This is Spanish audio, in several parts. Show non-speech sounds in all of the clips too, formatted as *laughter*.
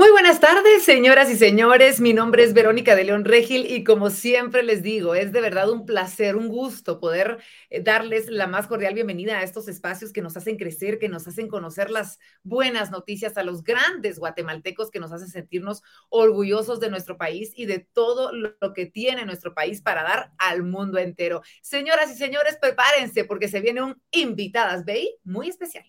Muy buenas tardes, señoras y señores. Mi nombre es Verónica de León Regil y como siempre les digo, es de verdad un placer, un gusto poder eh, darles la más cordial bienvenida a estos espacios que nos hacen crecer, que nos hacen conocer las buenas noticias a los grandes guatemaltecos, que nos hacen sentirnos orgullosos de nuestro país y de todo lo que tiene nuestro país para dar al mundo entero. Señoras y señores, prepárense porque se viene un Invitadas BI muy especial.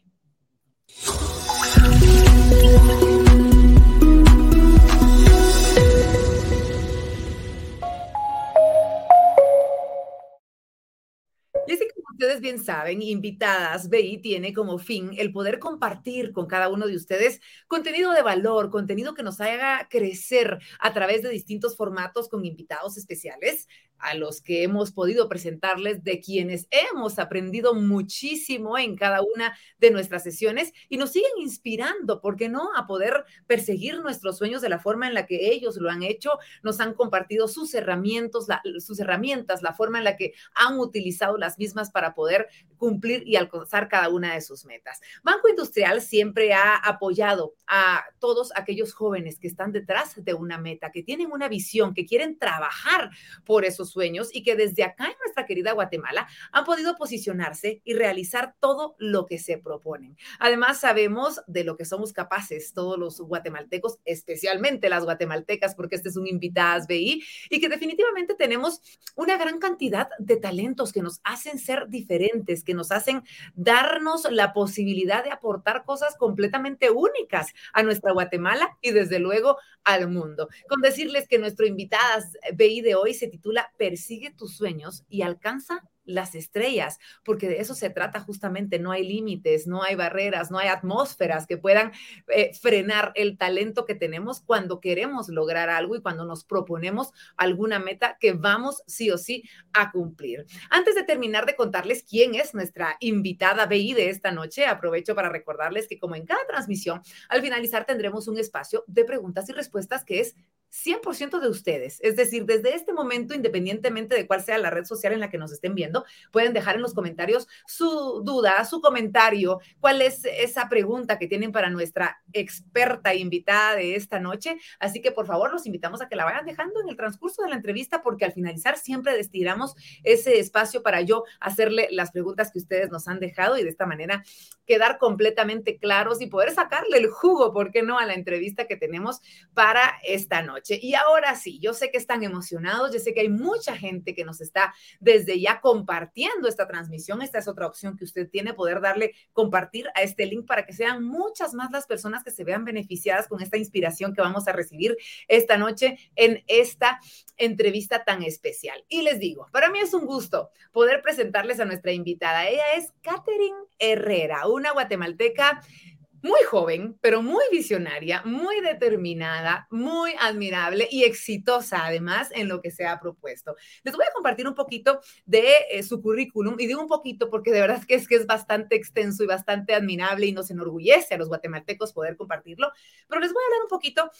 Y así como ustedes bien saben, Invitadas BI tiene como fin el poder compartir con cada uno de ustedes contenido de valor, contenido que nos haga crecer a través de distintos formatos con invitados especiales a los que hemos podido presentarles, de quienes hemos aprendido muchísimo en cada una de nuestras sesiones y nos siguen inspirando, ¿por qué no?, a poder perseguir nuestros sueños de la forma en la que ellos lo han hecho, nos han compartido sus herramientas, la, sus herramientas, la forma en la que han utilizado las mismas para poder cumplir y alcanzar cada una de sus metas. Banco Industrial siempre ha apoyado a todos aquellos jóvenes que están detrás de una meta, que tienen una visión, que quieren trabajar por esos sueños y que desde acá en nuestra querida Guatemala han podido posicionarse y realizar todo lo que se proponen. Además, sabemos de lo que somos capaces todos los guatemaltecos, especialmente las guatemaltecas, porque este es un invitadas BI, y que definitivamente tenemos una gran cantidad de talentos que nos hacen ser diferentes, que nos hacen darnos la posibilidad de aportar cosas completamente únicas a nuestra Guatemala y desde luego al mundo. Con decirles que nuestro invitadas BI de hoy se titula persigue tus sueños y alcanza las estrellas, porque de eso se trata justamente, no hay límites, no hay barreras, no hay atmósferas que puedan eh, frenar el talento que tenemos cuando queremos lograr algo y cuando nos proponemos alguna meta que vamos sí o sí a cumplir. Antes de terminar de contarles quién es nuestra invitada BI de esta noche, aprovecho para recordarles que como en cada transmisión, al finalizar tendremos un espacio de preguntas y respuestas que es 100% de ustedes. Es decir, desde este momento, independientemente de cuál sea la red social en la que nos estén viendo, pueden dejar en los comentarios su duda, su comentario, cuál es esa pregunta que tienen para nuestra experta invitada de esta noche. Así que por favor, los invitamos a que la vayan dejando en el transcurso de la entrevista porque al finalizar siempre destinamos ese espacio para yo hacerle las preguntas que ustedes nos han dejado y de esta manera quedar completamente claros y poder sacarle el jugo, ¿por qué no?, a la entrevista que tenemos para esta noche. Y ahora sí, yo sé que están emocionados, yo sé que hay mucha gente que nos está desde ya compartiendo esta transmisión. Esta es otra opción que usted tiene, poder darle compartir a este link para que sean muchas más las personas que se vean beneficiadas con esta inspiración que vamos a recibir esta noche en esta entrevista tan especial. Y les digo, para mí es un gusto poder presentarles a nuestra invitada. Ella es Catherine Herrera, una guatemalteca muy joven, pero muy visionaria, muy determinada, muy admirable y exitosa además en lo que se ha propuesto. Les voy a compartir un poquito de eh, su currículum y digo un poquito porque de verdad que es que es bastante extenso y bastante admirable y nos enorgullece a los guatemaltecos poder compartirlo, pero les voy a hablar un poquito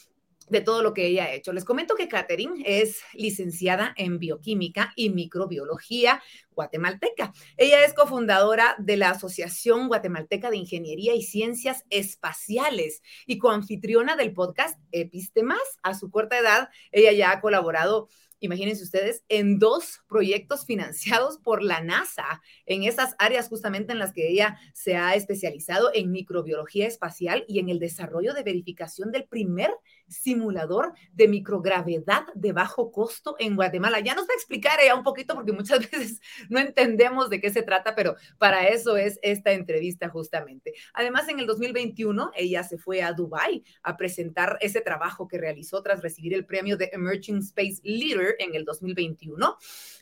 de todo lo que ella ha hecho. Les comento que Catherine es licenciada en bioquímica y microbiología guatemalteca. Ella es cofundadora de la Asociación Guatemalteca de Ingeniería y Ciencias Espaciales y coanfitriona del podcast Epistemas. A su corta edad, ella ya ha colaborado imagínense ustedes, en dos proyectos financiados por la NASA, en esas áreas justamente en las que ella se ha especializado en microbiología espacial y en el desarrollo de verificación del primer simulador de microgravedad de bajo costo en Guatemala. Ya nos va a explicar ella un poquito porque muchas *laughs* veces no entendemos de qué se trata, pero para eso es esta entrevista justamente. Además, en el 2021 ella se fue a Dubai a presentar ese trabajo que realizó tras recibir el premio de Emerging Space Leader en el 2021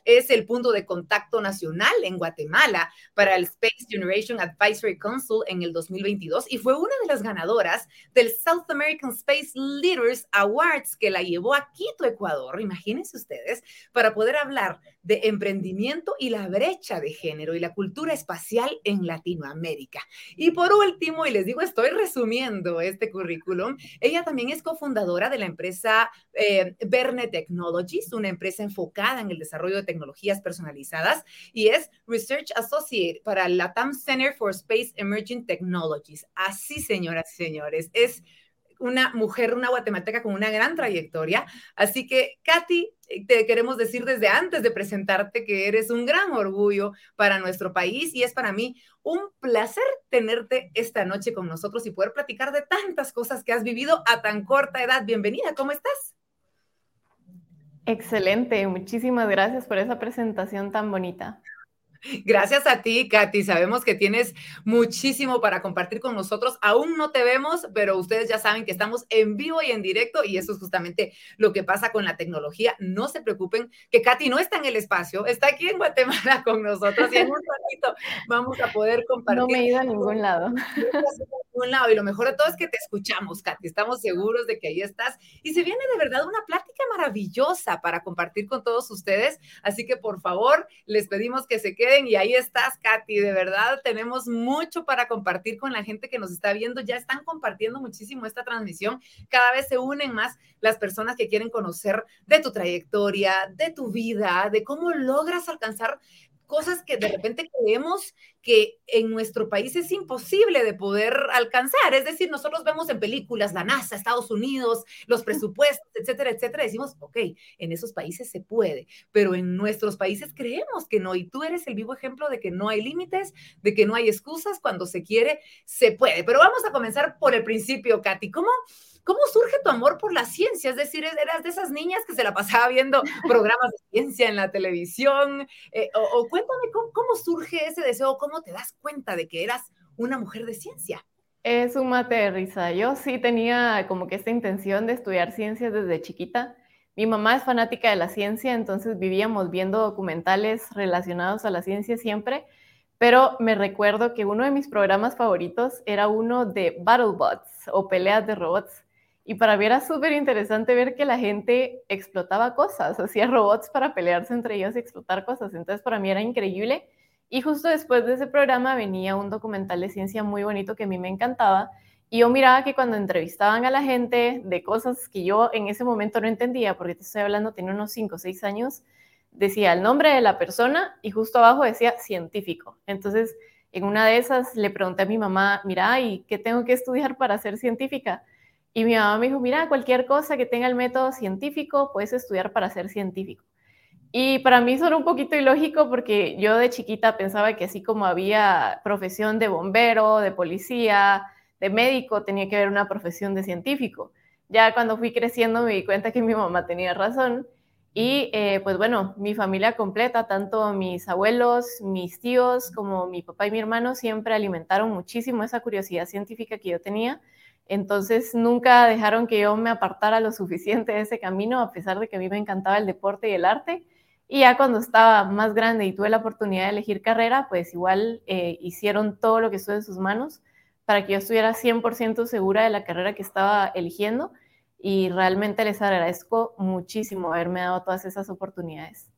es el punto de contacto nacional en Guatemala para el Space Generation Advisory Council en el 2022 y fue una de las ganadoras del South American Space Awards que la llevó a Quito, Ecuador, imagínense ustedes, para poder hablar de emprendimiento y la brecha de género y la cultura espacial en Latinoamérica. Y por último, y les digo, estoy resumiendo este currículum, ella también es cofundadora de la empresa eh, Verne Technologies, una empresa enfocada en el desarrollo de tecnologías personalizadas y es Research Associate para la TAM Center for Space Emerging Technologies. Así, señoras y señores, es una mujer, una guatemalteca con una gran trayectoria. Así que, Katy, te queremos decir desde antes de presentarte que eres un gran orgullo para nuestro país y es para mí un placer tenerte esta noche con nosotros y poder platicar de tantas cosas que has vivido a tan corta edad. Bienvenida, ¿cómo estás? Excelente, muchísimas gracias por esa presentación tan bonita. Gracias a ti, Katy. Sabemos que tienes muchísimo para compartir con nosotros. Aún no te vemos, pero ustedes ya saben que estamos en vivo y en directo y eso es justamente lo que pasa con la tecnología. No se preocupen que Katy no está en el espacio, está aquí en Guatemala *laughs* con nosotros y en un ratito vamos a poder compartir. No me he ido a ningún lado. ningún lado y lo mejor de todo es que te escuchamos, Katy. Estamos seguros de que ahí estás y se viene de verdad una plática maravillosa para compartir con todos ustedes. Así que por favor, les pedimos que se queden y ahí estás, Katy. De verdad, tenemos mucho para compartir con la gente que nos está viendo. Ya están compartiendo muchísimo esta transmisión. Cada vez se unen más las personas que quieren conocer de tu trayectoria, de tu vida, de cómo logras alcanzar cosas que de repente creemos que en nuestro país es imposible de poder alcanzar. Es decir, nosotros vemos en películas la NASA, Estados Unidos, los presupuestos, etcétera, etcétera. Decimos, ok, en esos países se puede, pero en nuestros países creemos que no. Y tú eres el vivo ejemplo de que no hay límites, de que no hay excusas. Cuando se quiere, se puede. Pero vamos a comenzar por el principio, Katy. ¿Cómo? ¿Cómo surge tu amor por la ciencia? Es decir, eras de esas niñas que se la pasaba viendo *laughs* programas de ciencia en la televisión. Eh, o, cuéntame ¿cómo, surge ese deseo, cómo te das cuenta de que eras una mujer de ciencia. Es un mate de risa. Yo sí tenía como que esta intención de estudiar ciencias desde chiquita. Mi mamá es fanática de la ciencia, entonces vivíamos viendo documentales relacionados a la ciencia siempre, pero me recuerdo que uno de mis programas favoritos era uno de BattleBots o peleas de robots. Y para mí era súper interesante ver que la gente explotaba cosas, *laughs* hacía robots para pelearse entre ellos y explotar cosas. Entonces para mí era increíble. Y justo después de ese programa venía un documental de ciencia muy bonito que a mí me encantaba. Y yo miraba que cuando entrevistaban a la gente de cosas que yo en ese momento no entendía, porque te estoy hablando, tenía unos 5 o 6 años, decía el nombre de la persona y justo abajo decía científico. Entonces, en una de esas le pregunté a mi mamá, mira, ¿y qué tengo que estudiar para ser científica? Y mi mamá me dijo, mira, cualquier cosa que tenga el método científico, puedes estudiar para ser científico. Y para mí eso era un poquito ilógico porque yo de chiquita pensaba que así como había profesión de bombero, de policía, de médico, tenía que haber una profesión de científico. Ya cuando fui creciendo me di cuenta que mi mamá tenía razón. Y eh, pues bueno, mi familia completa, tanto mis abuelos, mis tíos, como mi papá y mi hermano, siempre alimentaron muchísimo esa curiosidad científica que yo tenía. Entonces nunca dejaron que yo me apartara lo suficiente de ese camino, a pesar de que a mí me encantaba el deporte y el arte. Y ya cuando estaba más grande y tuve la oportunidad de elegir carrera, pues igual eh, hicieron todo lo que estuvo en sus manos para que yo estuviera 100% segura de la carrera que estaba eligiendo. Y realmente les agradezco muchísimo haberme dado todas esas oportunidades.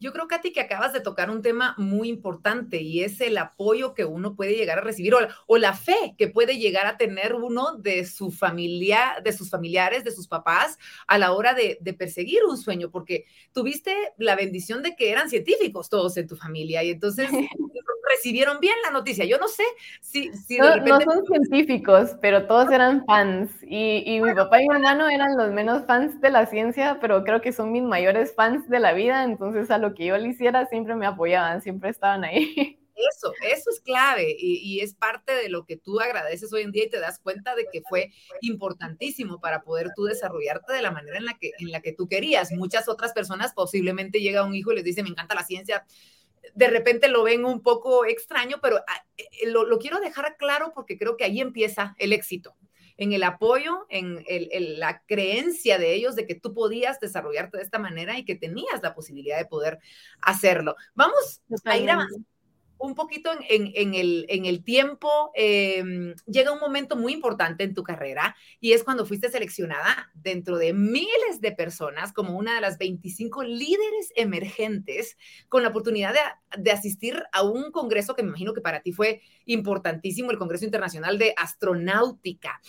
Yo creo, Katy, que acabas de tocar un tema muy importante y es el apoyo que uno puede llegar a recibir o, la fe que puede llegar a tener uno de su familia, de sus familiares, de sus papás a la hora de, de perseguir un sueño, porque tuviste la bendición de que eran científicos todos en tu familia y entonces *laughs* recibieron bien la noticia. Yo no sé si, si no, no, son científicos, pero todos eran fans. Y, y, mi papá y mi hermano eran los menos fans de la ciencia, pero creo que son mis mayores fans de la vida. Entonces, a lo que yo le hiciera, siempre me apoyaban, siempre estaban ahí. *laughs* Eso, eso es clave y, y, es parte de lo que tú agradeces hoy en día y te das cuenta de que fue importantísimo para poder tú desarrollarte de la manera en la que, en la que tú querías. Muchas otras personas posiblemente llega un hijo y les dice, me encanta la ciencia, de repente lo ven un poco extraño, pero ah, eh, lo, lo, quiero dejar claro porque creo que ahí empieza el éxito, en el apoyo, en, el, en, la creencia de ellos de que tú podías desarrollarte de esta manera y que tenías la posibilidad de poder hacerlo. Vamos a ir avanzando un poquito en, el, tiempo, eh, llega un momento muy importante en tu carrera y es cuando fuiste seleccionada dentro de miles de personas como una de las 25 líderes emergentes con la oportunidad de, de asistir a un congreso que me imagino que para ti fue importantísimo, el Congreso Internacional de Astronáutica.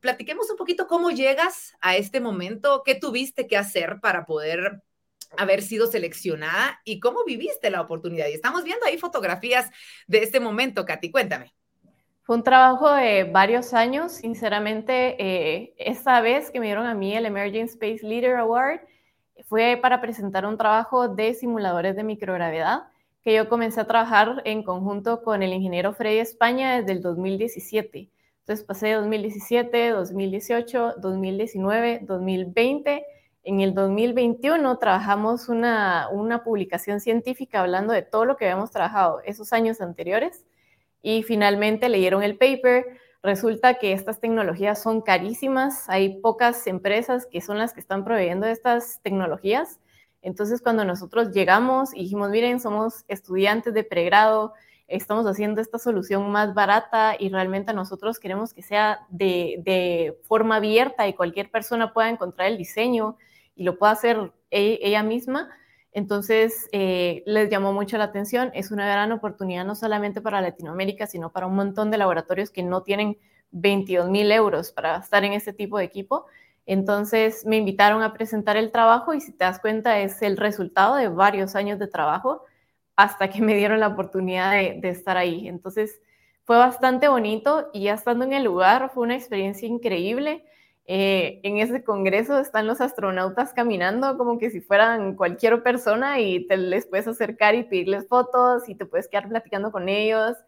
Platiquemos un poquito cómo llegas a este momento, qué tuviste que hacer para poder haber sido seleccionada y cómo viviste la oportunidad. Y estamos viendo ahí fotografías de este momento, Katy, cuéntame. Fue un trabajo de varios años, sinceramente, eh, esta vez que me dieron a mí el Emerging Space Leader Award fue para presentar un trabajo de simuladores de microgravedad que yo comencé a trabajar en conjunto con el ingeniero Freddy España desde el 2017. Entonces pasé 2017, 2018, 2019, 2020. En el 2021 trabajamos una, una publicación científica hablando de todo lo que habíamos trabajado esos años anteriores y finalmente leyeron el paper. Resulta que estas tecnologías son carísimas, hay pocas empresas que son las que están proveyendo estas tecnologías. Entonces, cuando nosotros llegamos y dijimos, miren, somos estudiantes de pregrado, estamos haciendo esta solución más barata y realmente nosotros queremos que sea de, de, forma abierta y cualquier persona pueda encontrar el diseño y lo pueda hacer e, ella misma, entonces, eh, les llamó mucho la atención. Es una gran oportunidad no solamente para Latinoamérica, sino para un montón de laboratorios que no tienen 22 mil euros para estar en este tipo de equipo. Entonces, me invitaron a presentar el trabajo y si te das cuenta, es el resultado de varios años de trabajo hasta que *laughs* me dieron la oportunidad de, de estar ahí. Entonces, fue bastante bonito y ya estando en el lugar fue una experiencia increíble eh, en ese congreso están los astronautas caminando como que si fueran cualquier persona y te les puedes acercar y pedirles fotos y te puedes quedar platicando con ellos.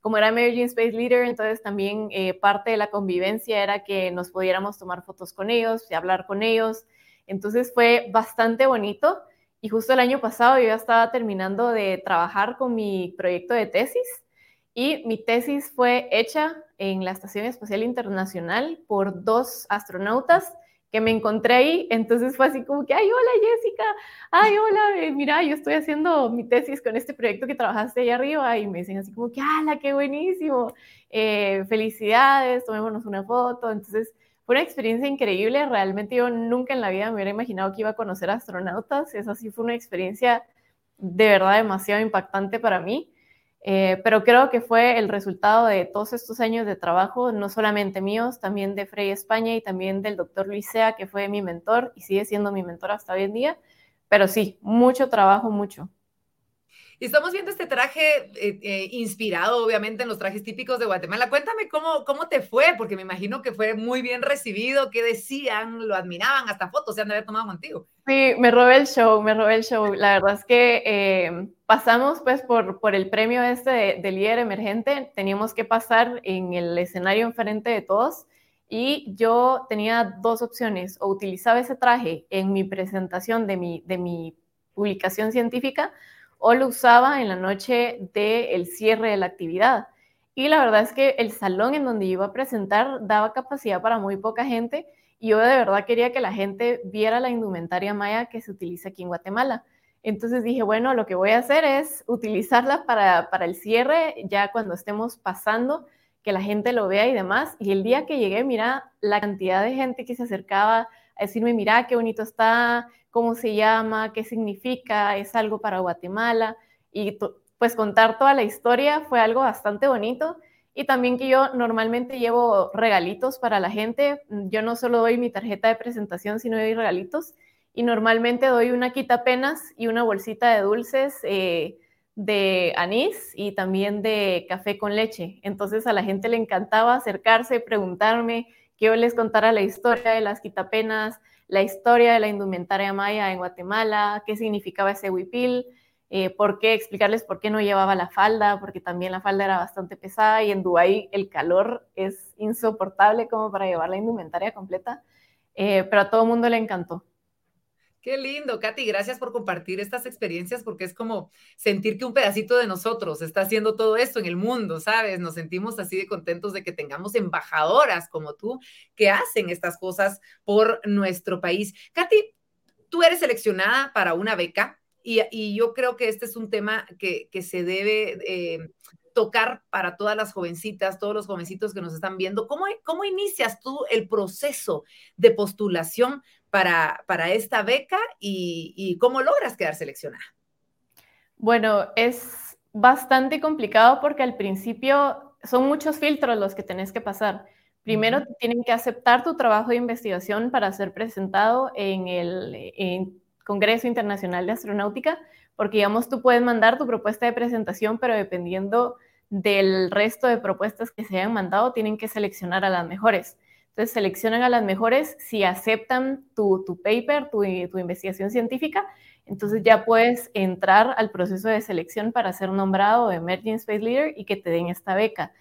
Como era Emerging Space Leader, entonces también eh, parte de la convivencia era que nos pudiéramos tomar fotos con ellos y hablar con ellos. Entonces fue bastante bonito y justo el año pasado yo ya estaba terminando de trabajar con mi proyecto de tesis y mi tesis fue hecha en la Estación Espacial Internacional por dos astronautas que me encontré ahí, entonces fue así como que, ay, hola Jessica, ay, hola, eh, mira, yo estoy haciendo mi tesis con este proyecto que trabajaste ahí arriba, y me dicen así como que, ¡hala, qué buenísimo! Eh, felicidades, tomémonos una foto, entonces fue una experiencia increíble, realmente yo nunca en la vida me hubiera imaginado que iba a conocer astronautas, esa sí fue una experiencia de verdad demasiado impactante para mí, eh, pero creo que fue el resultado de todos estos años de trabajo, no solamente míos, también de Frey España y también del doctor Luisea, que fue mi mentor y sigue siendo mi mentor hasta hoy en día. Pero sí, mucho trabajo, mucho. Y estamos viendo este traje eh, eh, inspirado, obviamente, en los trajes típicos de Guatemala. Cuéntame cómo, cómo te fue, porque me imagino que fue muy bien recibido, qué decían, lo admiraban, hasta fotos se han de haber tomado contigo. Sí, me robé el show, me robé el show. La verdad es que eh, pasamos pues por, por el premio este de, de, líder emergente, teníamos que pasar en el escenario enfrente de todos y yo tenía dos opciones, o utilizaba ese traje en mi presentación de mi, de mi publicación científica, o lo usaba en la noche del cierre de la actividad. Y la verdad es que el salón en donde iba a presentar daba capacidad para muy poca gente y yo de verdad quería que la gente viera la indumentaria maya que se utiliza aquí en Guatemala. Entonces dije, bueno, lo que voy a hacer es utilizarla para, para el cierre, ya cuando estemos pasando, que la gente lo vea y demás. Y el día que llegué, mira la cantidad de gente que se acercaba a decirme, mira qué bonito está, cómo se llama, qué significa, es algo para Guatemala y pues contar toda la historia fue algo bastante bonito. Y también que yo normalmente llevo regalitos para la gente, yo no solo doy mi tarjeta de presentación, sino doy regalitos. Y normalmente doy una quitapenas y una bolsita de dulces eh, de anís y también de café con leche. Entonces a la gente le encantaba acercarse, preguntarme que yo les contara la historia de las quitapenas, la historia de la indumentaria maya en Guatemala, qué significaba ese huipil, eh, por qué explicarles por qué no llevaba la falda, porque también la falda era bastante pesada y en Dubái el calor es insoportable como para llevar la indumentaria completa, eh, pero a todo mundo le encantó. Qué lindo, Katy. Gracias por compartir estas experiencias porque es como sentir que un pedacito de nosotros está haciendo todo esto en el mundo, ¿sabes? Nos sentimos así de contentos de que tengamos embajadoras como tú que hacen estas cosas por nuestro país. Katy, tú eres seleccionada para una beca y, yo creo que este es un tema que, se debe eh, tocar para todas las jovencitas, todos los jovencitos que nos están viendo. ¿Cómo, ¿Cómo inicias tú el proceso de postulación para, para esta beca y, cómo logras quedar seleccionada? Bueno, es bastante complicado porque al principio son muchos filtros los que tenés que pasar. Primero, tienen que aceptar tu trabajo de investigación para ser presentado en el Congreso Internacional de Astronáutica, porque digamos, tú puedes mandar tu propuesta de presentación, pero dependiendo del resto de propuestas que se hayan mandado, tienen que seleccionar a las mejores. Entonces, seleccionan a las mejores si aceptan tu, paper, tu, tu, investigación científica. Entonces, ya puedes entrar al proceso de selección para ser nombrado Emerging Space Leader y que te den esta beca.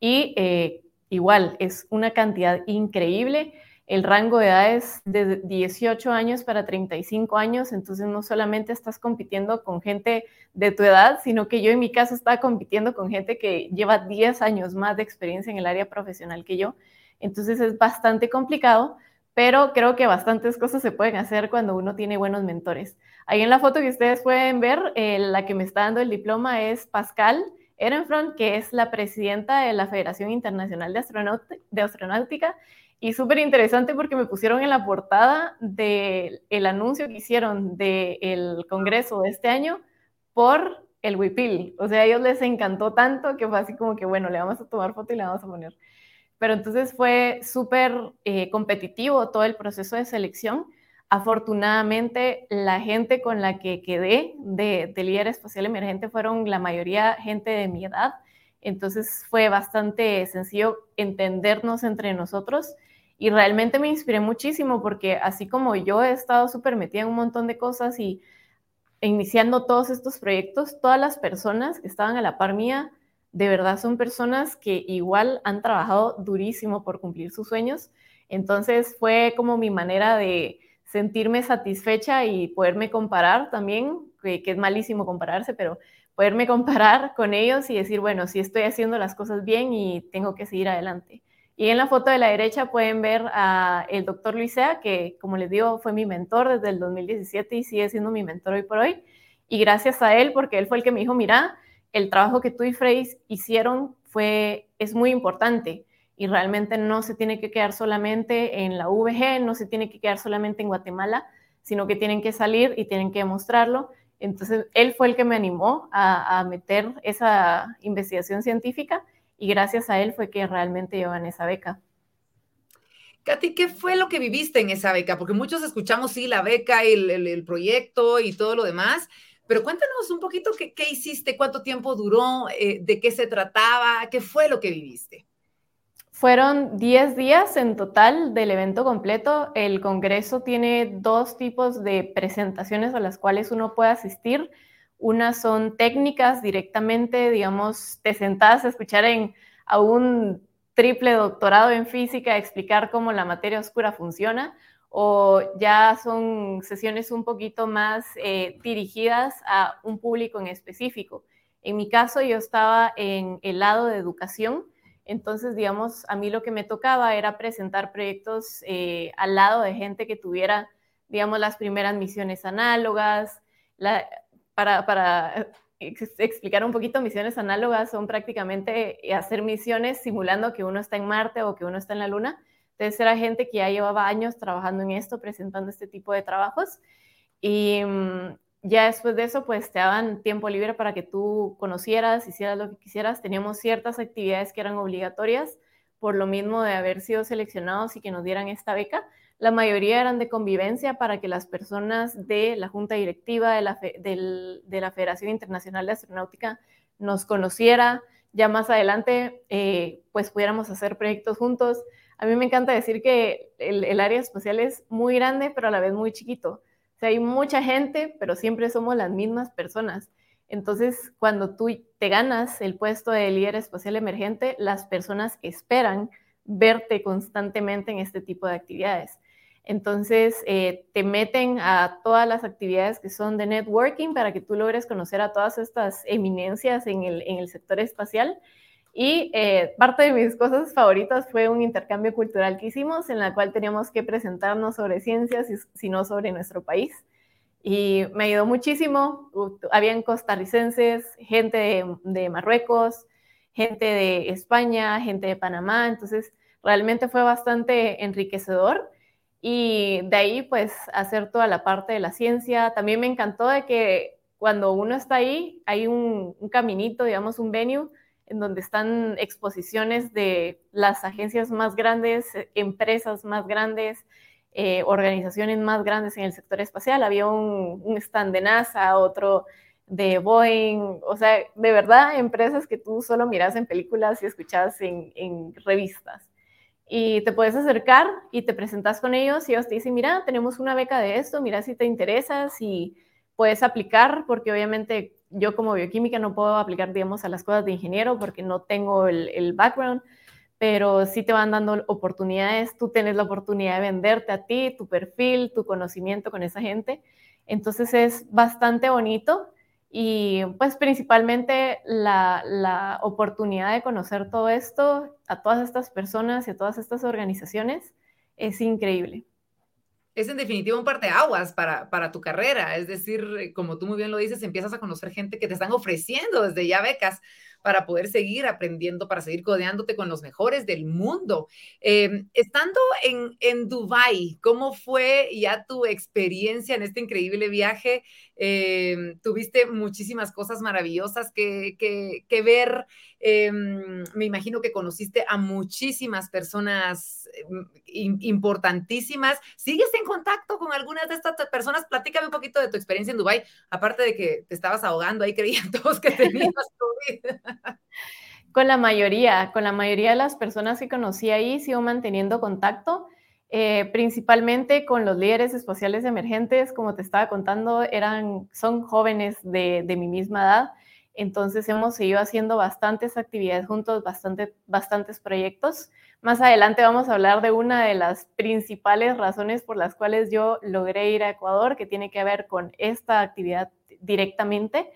Y eh, igual, es una cantidad increíble. El rango de edad es de 18 años para 35 años, entonces no solamente estás compitiendo con gente de tu edad, sino que yo en mi caso estaba compitiendo con gente que lleva 10 años más de experiencia en el área profesional que yo. Entonces es bastante complicado, pero creo que bastantes cosas se pueden hacer cuando uno tiene buenos mentores. Ahí en la foto que ustedes pueden ver, eh, la que me está dando el diploma es Pascal Ehrenfront, que es la presidenta de la Federación Internacional de, de Astronáutica y súper interesante porque me pusieron en la portada del el anuncio que hicieron del Congreso de este año por el WIPIL. O sea, a ellos les encantó tanto que fue así como que, bueno, le vamos a tomar foto y le vamos a poner. Pero entonces fue súper eh, competitivo todo el proceso de selección. Afortunadamente, la gente con la que quedé de, de líder espacial emergente fueron la mayoría gente de mi edad. Entonces fue bastante sencillo entendernos entre nosotros y realmente me inspiré muchísimo porque así como yo he estado súper metida en un montón de cosas y iniciando todos estos proyectos, todas las personas que estaban a la par mía, de verdad son personas que igual han trabajado durísimo por cumplir sus sueños. Entonces fue como mi manera de sentirme satisfecha y poderme comparar también, que, que es malísimo compararse, pero poderme comparar con ellos y decir, bueno, sí estoy haciendo las cosas bien y tengo que seguir adelante. Y en la foto de la derecha pueden ver a el doctor Luisea, que como les digo, fue mi mentor desde el 2017 y sigue siendo mi mentor hoy por hoy. Y gracias a él, porque él fue el que me dijo, mira, el trabajo que tú y Frey hicieron fue, es muy importante y realmente no se tiene que quedar solamente en la VG, no se tiene que quedar solamente en Guatemala, sino que tienen que salir y tienen que demostrarlo. Entonces, él fue el que me animó a, meter esa investigación científica y gracias a él fue que realmente llevan esa beca. Katy, ¿qué fue lo que viviste en esa beca? Porque muchos escuchamos, sí, la beca, el, el, proyecto y todo lo demás, pero cuéntanos un poquito qué, hiciste, cuánto tiempo duró, eh, de qué se trataba, qué fue lo que viviste. Fueron 10 días en total del evento completo. El Congreso tiene dos tipos de presentaciones a las cuales uno puede asistir. Unas son técnicas directamente, digamos, te sentás a escuchar a un triple doctorado en física explicar cómo la materia oscura funciona, o ya son sesiones un poquito más eh, dirigidas a un público en específico. En mi caso, yo estaba en el lado de educación, entonces, digamos, a mí lo que me tocaba era presentar proyectos eh, al lado de gente que tuviera, digamos, las primeras misiones análogas, para, explicar un poquito, misiones análogas son prácticamente hacer misiones simulando que uno está en Marte o que uno está en la Luna. Entonces era gente que ya llevaba años trabajando en esto, presentando este tipo de trabajos. Y mm, ya después de eso, pues te daban tiempo libre para que tú conocieras, hicieras lo que quisieras. Teníamos ciertas actividades que eran obligatorias por lo mismo de haber sido seleccionados y que nos dieran esta beca, la mayoría eran de convivencia para que las personas de la junta directiva de la, de la Federación Internacional de Astronáutica nos conociera. Ya más adelante, eh, pues pudiéramos hacer proyectos juntos. A mí me encanta decir que el, área espacial es muy grande, pero a la vez muy chiquito. O sea, hay mucha gente, pero siempre somos las mismas personas. Entonces, cuando tú te ganas el puesto de líder espacial emergente, las personas esperan verte constantemente en este tipo de actividades. Entonces, eh, te meten a todas las actividades que son de networking para que tú logres conocer a todas estas eminencias en el, sector espacial. Y eh, parte de mis cosas favoritas fue un intercambio cultural que hicimos en la cual teníamos que presentarnos sobre ciencias, sino sobre nuestro país. Y me ayudó muchísimo. Habían costarricenses, gente de, de Marruecos, gente de España, gente de Panamá. Entonces, realmente fue bastante enriquecedor y de ahí pues hacer toda la parte de la ciencia. También me encantó de que cuando uno está ahí hay un, caminito, digamos, un venue en donde están exposiciones de las agencias más grandes, empresas más grandes, eh, organizaciones más grandes en el sector espacial. Había un, stand de NASA, otro de Boeing, o sea, de verdad, empresas que tú solo miras en películas y escuchas en, en revistas. Y te puedes acercar y te presentas con ellos y ellos te dicen, mira, tenemos una beca de esto, mira si te interesa, si puedes aplicar, porque obviamente yo como bioquímica no puedo aplicar, digamos, a las cosas de ingeniero porque no tengo el, background, pero sí te van dando oportunidades, tú tienes la oportunidad de venderte a ti, tu perfil, tu conocimiento con esa gente. Entonces es bastante bonito y pues principalmente la, la, oportunidad de conocer todo esto a todas estas personas y a todas estas organizaciones es increíble. Es en definitiva un parteaguas para, para tu carrera, es decir, como tú muy bien lo dices, empiezas a conocer gente que te están ofreciendo desde ya becas para poder seguir aprendiendo, para seguir codeándote con los mejores del mundo. Eh, estando en, en Dubái, ¿cómo fue ya tu experiencia en este increíble viaje? Eh, tuviste muchísimas cosas maravillosas que, que, ver. Eh, me imagino que conociste a muchísimas personas importantísimas. ¿Sigues en contacto con algunas de estas personas? Platícame un poquito de tu experiencia en Dubái, aparte de que te estabas ahogando, ahí *laughs* creían todos que tenías COVID. *laughs* Con la mayoría, con la mayoría de las personas que conocí ahí, sigo manteniendo contacto, eh, principalmente con los líderes espaciales emergentes, como te estaba contando, eran, son jóvenes de, de mi misma edad, entonces hemos seguido haciendo bastantes actividades juntos, bastante, bastantes proyectos. Más adelante vamos a hablar de una de las principales razones por las cuales yo logré ir a Ecuador, que tiene que ver con esta actividad directamente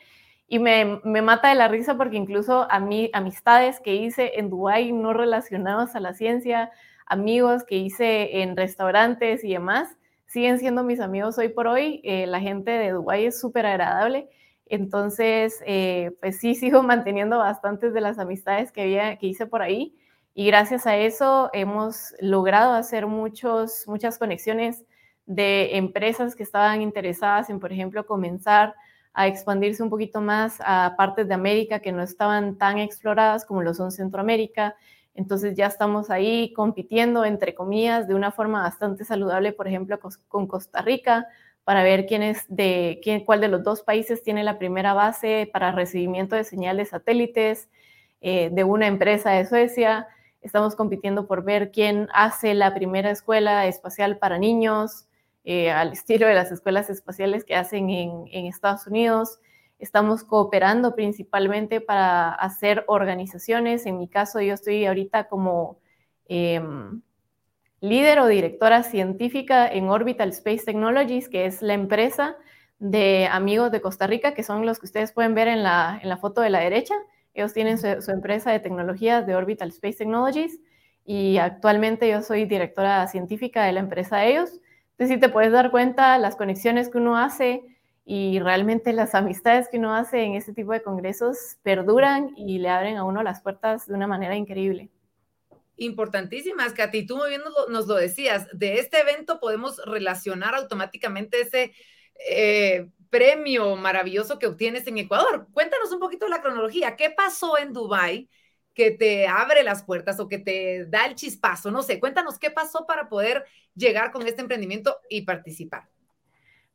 y me, me, mata de la risa porque incluso a mí, amistades que hice en Dubái no relacionados a la ciencia, amigos que hice en restaurantes y demás, siguen siendo mis amigos hoy por hoy. Eh, la gente de Dubái es súper agradable. Entonces, eh, pues sí, *laughs* sigo manteniendo bastantes de las amistades que, había, que hice por ahí. Y gracias a eso hemos logrado hacer muchos, muchas conexiones de empresas que estaban interesadas en, por ejemplo, comenzar a expandirse un poquito más a partes de América que no estaban tan exploradas como lo son Centroamérica. Entonces ya estamos ahí compitiendo, entre comillas, de una forma bastante saludable, por ejemplo, con Costa Rica, para ver quién es de, quién, cuál de los dos países tiene la primera base para recibimiento de señales satélites eh, de una empresa de Suecia. Estamos compitiendo por ver quién hace la primera escuela espacial para niños. Eh, al *laughs* estilo de las escuelas espaciales que hacen en, Estados Unidos. Estamos cooperando principalmente para hacer organizaciones. En mi caso, yo estoy ahorita como em, líder o directora científica en Orbital Space Technologies, que es la empresa de amigos de Costa Rica, que son los que ustedes pueden ver en la, en la foto de la derecha. Ellos tienen su, su, empresa de tecnologías de Orbital Space Technologies y actualmente yo soy directora científica de la empresa de ellos. Entonces, si te puedes dar cuenta, las conexiones que uno hace y realmente las amistades que uno hace en este tipo de congresos perduran y le abren a uno las puertas de una manera increíble. Importantísimas, Katy. Tú muy bien nos lo, nos lo decías. De este evento podemos relacionar automáticamente ese eh, premio maravilloso que obtienes en Ecuador. Cuéntanos un poquito la cronología. ¿Qué pasó en Dubái? Que te abre las puertas o que te da el chispazo. No sé, cuéntanos qué pasó para poder llegar con este emprendimiento y participar.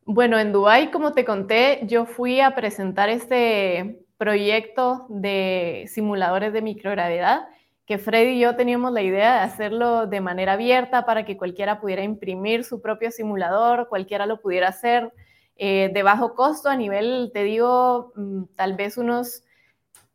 Bueno, en Dubái, como te conté, yo fui a presentar este proyecto de simuladores de microgravedad, que Freddy y yo teníamos la idea de hacerlo de manera abierta para que cualquiera pudiera imprimir su propio simulador, cualquiera lo pudiera hacer eh, de bajo costo a nivel, te digo, mm, tal vez unos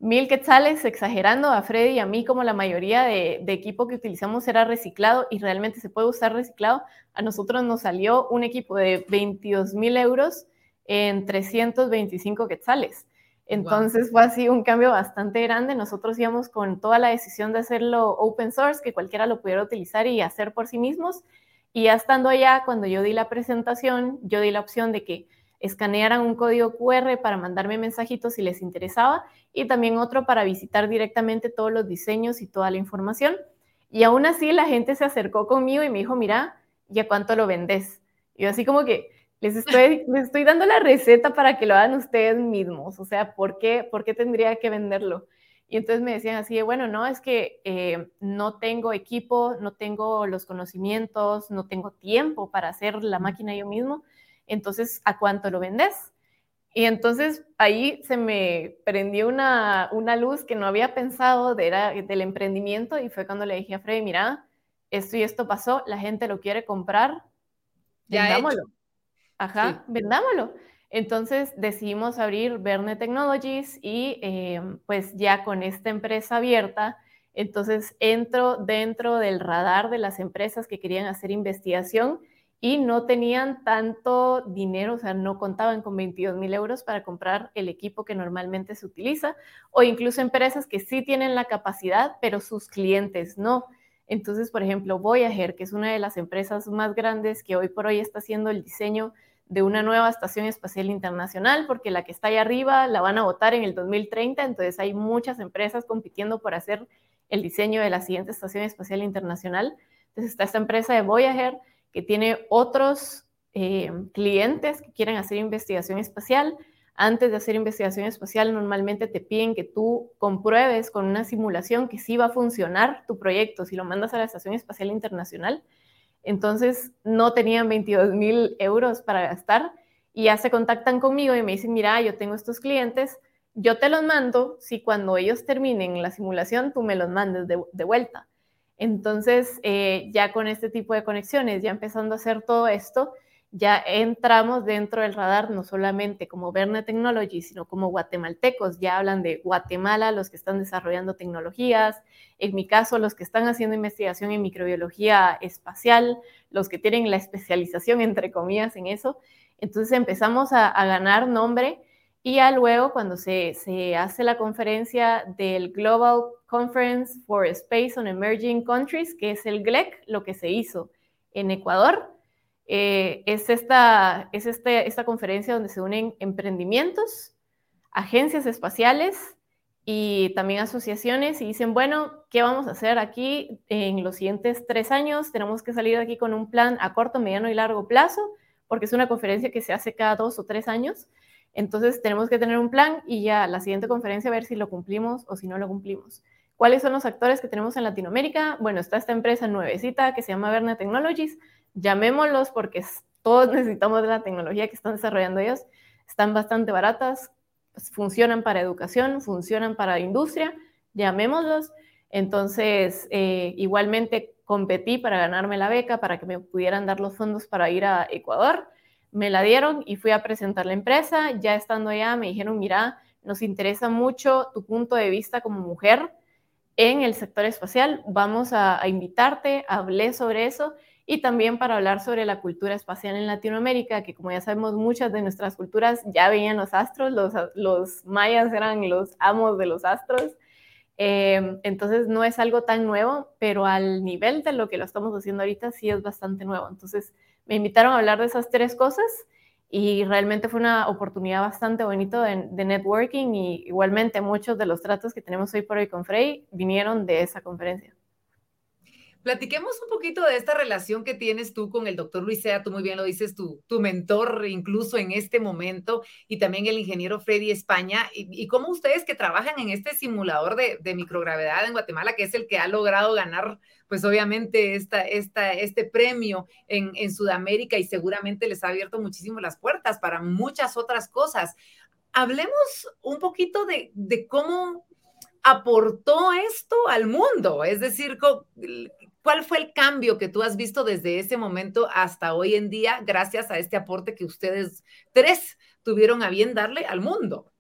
mil quetzales, exagerando a Freddy y a mí, como la mayoría de, equipo que utilizamos era reciclado y realmente se puede usar reciclado, a nosotros nos salió un equipo de 22 mil euros en 325 quetzales. Entonces fue así un cambio bastante grande. Nosotros íbamos con toda la decisión de hacerlo open source, que cualquiera lo pudiera utilizar y hacer por sí mismos. Y ya estando allá, cuando yo di la presentación, yo di la opción de que escanearan un código QR para mandarme mensajitos si les interesaba y también otro para visitar directamente todos los diseños y toda la información. Y aún así la gente se acercó conmigo y me dijo, mira, ¿y a cuánto lo vendes? Y yo así como que les estoy, *laughs* les estoy dando la receta para que lo hagan ustedes mismos. O sea, ¿por qué, ¿por qué tendría que venderlo? Y entonces me decían así bueno, no, es que eh, no tengo equipo, no tengo los conocimientos, no tengo tiempo para hacer la máquina yo mismo entonces, ¿a cuánto lo vendes? Y entonces ahí se me prendió una, una luz que no había pensado de, era, del emprendimiento y fue cuando le dije a Freddy, mira, esto y esto pasó, la gente lo quiere comprar, vendámoslo. Ajá, vendámoslo. Entonces decidimos abrir Verne Technologies y eh, pues ya con esta empresa abierta, entonces entro dentro del radar de las empresas que querían hacer investigación y no tenían tanto dinero, o sea, no contaban con 22 mil euros para comprar el equipo que normalmente se utiliza, o incluso empresas que sí tienen la capacidad, pero sus clientes no. Entonces, por ejemplo, Voyager, que es una de las empresas más grandes que hoy por hoy está haciendo el diseño de una nueva estación espacial internacional, porque la que está ahí arriba la van a votar en el 2030, entonces hay muchas empresas compitiendo por hacer el diseño de la siguiente estación espacial internacional. Entonces está esta empresa de Voyager, que tiene otros eh, clientes que quieren hacer investigación espacial. Antes de hacer investigación espacial, normalmente te piden que tú compruebes con una simulación que sí va a funcionar tu proyecto si lo mandas a la Estación Espacial Internacional. Entonces, no tenían 22 mil euros para gastar y ya se contactan conmigo y me dicen, mira, yo tengo estos clientes, yo te los mando si cuando ellos terminen la simulación tú me los mandes de, de vuelta. Entonces, eh, ya con este tipo de conexiones, ya empezando a hacer todo esto, ya entramos dentro del radar, no solamente como Verne Technology, sino como guatemaltecos. Ya hablan de Guatemala, los que están desarrollando tecnologías, en mi caso, los que están haciendo investigación en microbiología espacial, los que tienen la especialización, entre comillas, en eso. Entonces empezamos a, a ganar nombre y ya luego, cuando se, se, hace la conferencia del Global Conference for Space on Emerging Countries, que es el GLEC, lo que se hizo en Ecuador, eh, es, esta, es este, esta conferencia donde se unen emprendimientos, agencias espaciales y también asociaciones y dicen, bueno, ¿qué vamos a hacer aquí en los siguientes tres años? Tenemos que salir de aquí con un plan a corto, mediano y largo plazo, porque es una conferencia que se hace cada dos o tres años. Entonces tenemos que tener un plan y ya la siguiente conferencia a ver si lo cumplimos o si no lo cumplimos. ¿Cuáles son los actores que tenemos en Latinoamérica? Bueno, está esta empresa nuevecita que se llama Verne Technologies. Llamémoslos porque todos *laughs* necesitamos de la tecnología que están desarrollando ellos. Están bastante baratas, pues, funcionan para educación, funcionan para industria. Llamémoslos. Entonces, eh, igualmente competí para ganarme la beca, para que me pudieran dar los fondos para ir a Ecuador me la dieron y fui a presentar la empresa. Ya estando allá me dijeron, mira, nos interesa mucho tu punto de vista como mujer en el sector espacial. Vamos a, invitarte, hablé sobre eso y también para hablar sobre la cultura espacial en Latinoamérica, que como ya sabemos, muchas de nuestras culturas ya veían los astros, los, los mayas eran los amos de los astros. Eh, entonces no es algo tan nuevo, pero al nivel de lo que lo estamos haciendo ahorita sí es bastante nuevo. Entonces, me invitaron a hablar de esas tres cosas y realmente fue una oportunidad bastante bonita de, networking y igualmente muchos de los tratos que tenemos hoy por hoy con Frey vinieron de esa conferencia. Platiquemos un poquito de esta relación que tienes tú con el doctor Luis Sea, tú muy bien lo dices, tu, mentor incluso en este momento, y también el ingeniero Freddy España, y, cómo ustedes que trabajan en este simulador de, microgravedad en Guatemala, que es el que ha logrado ganar, pues obviamente, esta, esta, este premio en, Sudamérica y seguramente les ha abierto muchísimo las puertas para muchas otras cosas. Hablemos un poquito de cómo aportó esto al mundo? Es decir, ¿Cuál fue el cambio que tú has visto desde ese momento hasta hoy en día gracias a este aporte que ustedes tres tuvieron a bien darle al mundo?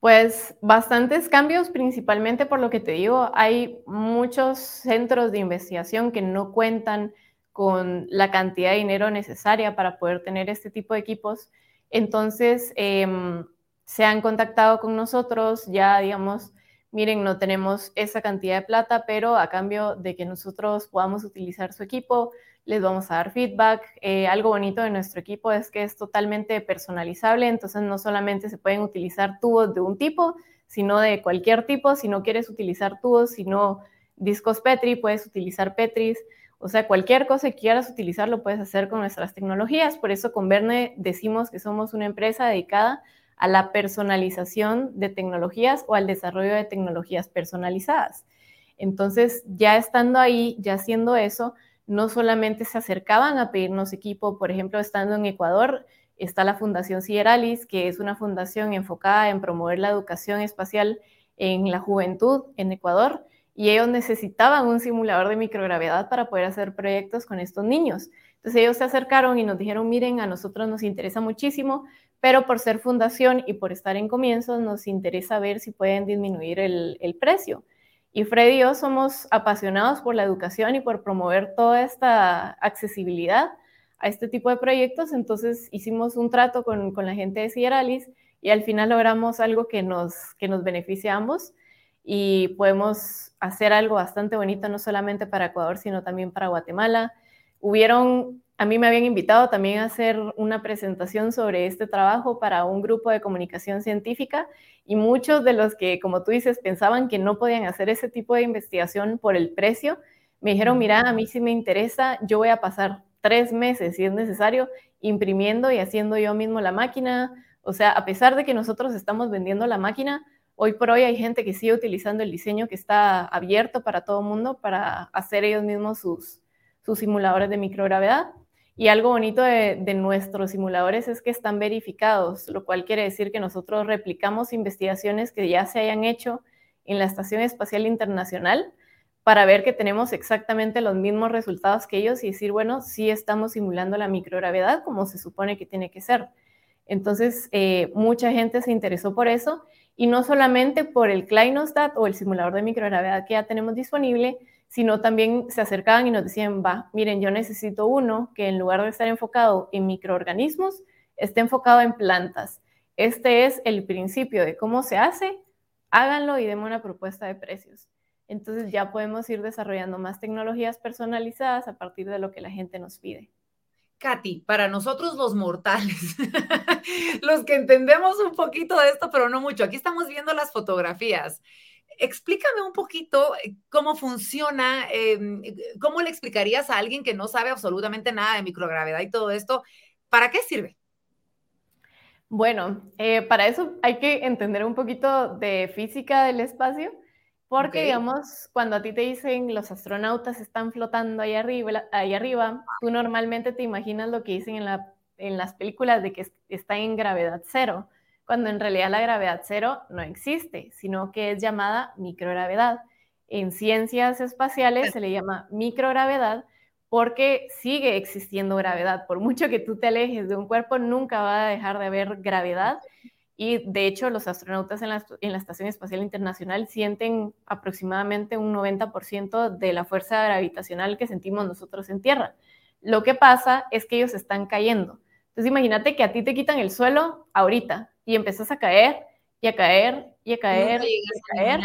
Pues bastantes cambios, principalmente por lo que te digo, hay muchos centros de investigación que no cuentan con la cantidad de dinero necesaria para poder tener este tipo de equipos. Entonces, em, se han contactado con nosotros, ya digamos, miren, no tenemos esa cantidad de plata, pero a cambio de que nosotros podamos utilizar su equipo, les vamos a dar feedback. Eh, algo bonito de nuestro equipo es que es totalmente personalizable, entonces no solamente se pueden utilizar tubos de un tipo, sino de cualquier tipo. Si no quieres utilizar tubos, sino discos Petri, puedes utilizar Petris. O sea, cualquier cosa que quieras utilizar lo puedes hacer con nuestras tecnologías. Por eso con Verne decimos que somos una empresa dedicada a la personalización de tecnologías o al desarrollo de tecnologías personalizadas. Entonces, ya estando ahí, ya haciendo eso, no solamente se acercaban a pedirnos equipo, por ejemplo, estando en Ecuador, está la Fundación Cieralis, que es una fundación enfocada en promover la educación espacial en la juventud en Ecuador, y ellos necesitaban un simulador de microgravedad para poder hacer proyectos con estos niños. Entonces ellos se acercaron y nos dijeron, miren, a nosotros nos interesa muchísimo, pero por ser fundación y por estar en comienzos, nos interesa ver si pueden disminuir el, precio. Y Freddy y yo somos apasionados por la educación y por promover toda esta accesibilidad a este tipo de proyectos, entonces hicimos un trato con, la gente de Cieralis y al final logramos algo que nos, que nos beneficia a ambos y podemos hacer algo bastante bonito, no solamente para Ecuador, sino también para Guatemala. Hubieron, a mí me habían invitado también a hacer una presentación sobre este trabajo para un grupo de comunicación científica y muchos de los que, como tú dices, pensaban que no podían hacer ese tipo de investigación por el precio, me dijeron, mira, a mí sí me interesa, yo voy a pasar tres meses, si es necesario, imprimiendo y haciendo yo mismo la máquina. O sea, a pesar de que nosotros estamos vendiendo la máquina, hoy por hoy hay gente que sigue utilizando el diseño que está abierto para todo el mundo para hacer ellos mismos sus, sus simuladores de microgravedad. Y algo bonito de, nuestros simuladores es que están verificados, lo cual quiere decir que nosotros replicamos investigaciones que ya se hayan hecho en la Estación Espacial Internacional para ver que tenemos exactamente los mismos resultados que ellos y decir, bueno, sí estamos simulando la microgravedad como se supone que tiene que ser. Entonces, eh, mucha gente se interesó por eso y no solamente por el Kleinostat o el simulador de microgravedad que ya tenemos disponible, sino también se acercaban y nos decían, va, miren, yo necesito uno que en lugar de estar enfocado en microorganismos, esté enfocado en plantas. Este es el principio de cómo se hace, háganlo y denme una propuesta de precios. Entonces ya podemos ir desarrollando más tecnologías personalizadas a partir de lo que la gente nos pide. Katy, para nosotros los mortales, *laughs* los que entendemos un poquito de esto, pero no mucho, aquí estamos viendo las fotografías. Explícame un poquito eh, cómo funciona, em, cómo le explicarías a alguien que no sabe absolutamente nada de microgravedad y todo esto, ¿para qué sirve? Bueno, eh, para eso hay que entender un poquito de física del espacio porque, digamos, cuando a ti te dicen los astronautas están flotando ahí arriba, ahí arriba, tú normalmente te imaginas lo que dicen en, la, en las películas de que está en gravedad cero, cuando en realidad la gravedad cero no existe, sino que es llamada microgravedad. En ciencias espaciales se le llama microgravedad porque sigue existiendo gravedad. Por mucho que tú te alejes de un cuerpo, nunca va a dejar de haber gravedad y de hecho, los astronautas en la, en la, Estación Espacial Internacional sienten aproximadamente un 90% de la fuerza gravitacional que sentimos nosotros en Tierra. Lo que pasa es que ellos están cayendo. Entonces, imagínate que a ti te quitan el suelo ahorita y empezás a caer y a caer y a caer y a caer.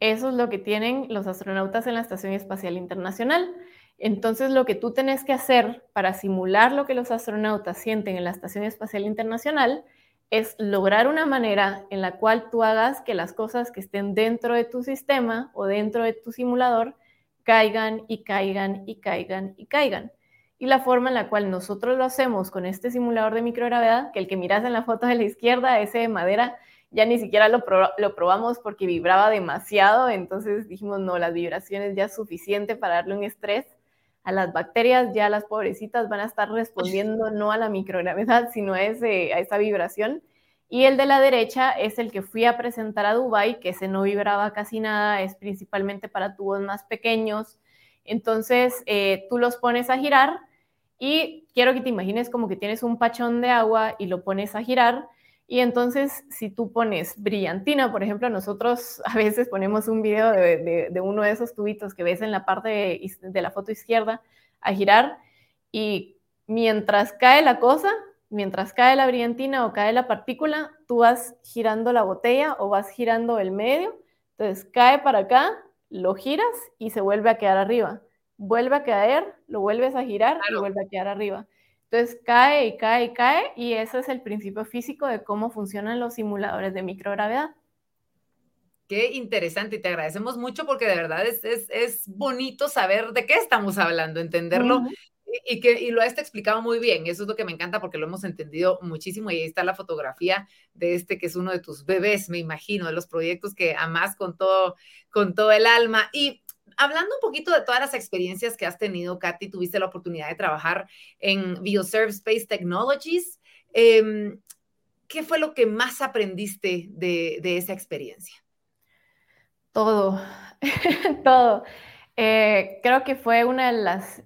Eso es lo que tienen los astronautas en la Estación Espacial Internacional. Entonces, lo que tú tenés que hacer para simular lo que los astronautas sienten en la Estación Espacial Internacional es lograr una manera en la cual tú hagas que las cosas que estén dentro de tu sistema o dentro de tu simulador caigan y caigan y caigan y caigan. Y la forma en la cual nosotros lo hacemos con este simulador de microgravedad, que el que miras en la foto de la izquierda, ese de madera, ya ni siquiera lo, lo probamos porque vibraba demasiado, entonces dijimos, no, las vibraciones ya suficiente para darle un estrés a las bacterias, ya las pobrecitas van a estar respondiendo no a la microgravedad, sino a, ese, a esa vibración. Y el de la derecha es el que fui a presentar a Dubai, que ese no vibraba casi nada, es principalmente para tubos más pequeños. Entonces, eh, tú los pones a girar y quiero que te imagines como que tienes un pachón de agua y lo pones a girar y entonces, si tú pones brillantina, por ejemplo, nosotros *laughs* a veces ponemos un video de, uno de esos tubitos que ves en la parte de, la foto izquierda a girar y mientras cae la cosa, mientras cae la brillantina o cae la partícula, tú vas girando la botella o vas girando el medio. Entonces cae para acá, lo giras y se vuelve a quedar arriba. Vuelve a caer, lo vuelves a girar y vuelve a quedar arriba. Entonces cae y cae y cae y ese es el principio físico de cómo funcionan los simuladores de microgravedad. Qué interesante y te agradecemos mucho porque de verdad es, es, bonito saber de qué estamos hablando, entenderlo y, que, y lo has explicado muy bien. Eso es lo que me encanta porque lo hemos entendido muchísimo y ahí está la fotografía de este que es uno de tus bebés, me imagino, de los proyectos que amas con todo, con todo el alma. Y hablando un poquito de todas las experiencias que has tenido, Katy, tuviste la oportunidad de trabajar en Bioserve Space Technologies. Em, ¿Qué fue lo que más aprendiste de, esa experiencia? Todo, *laughs* todo. Eh, creo que fue una de las,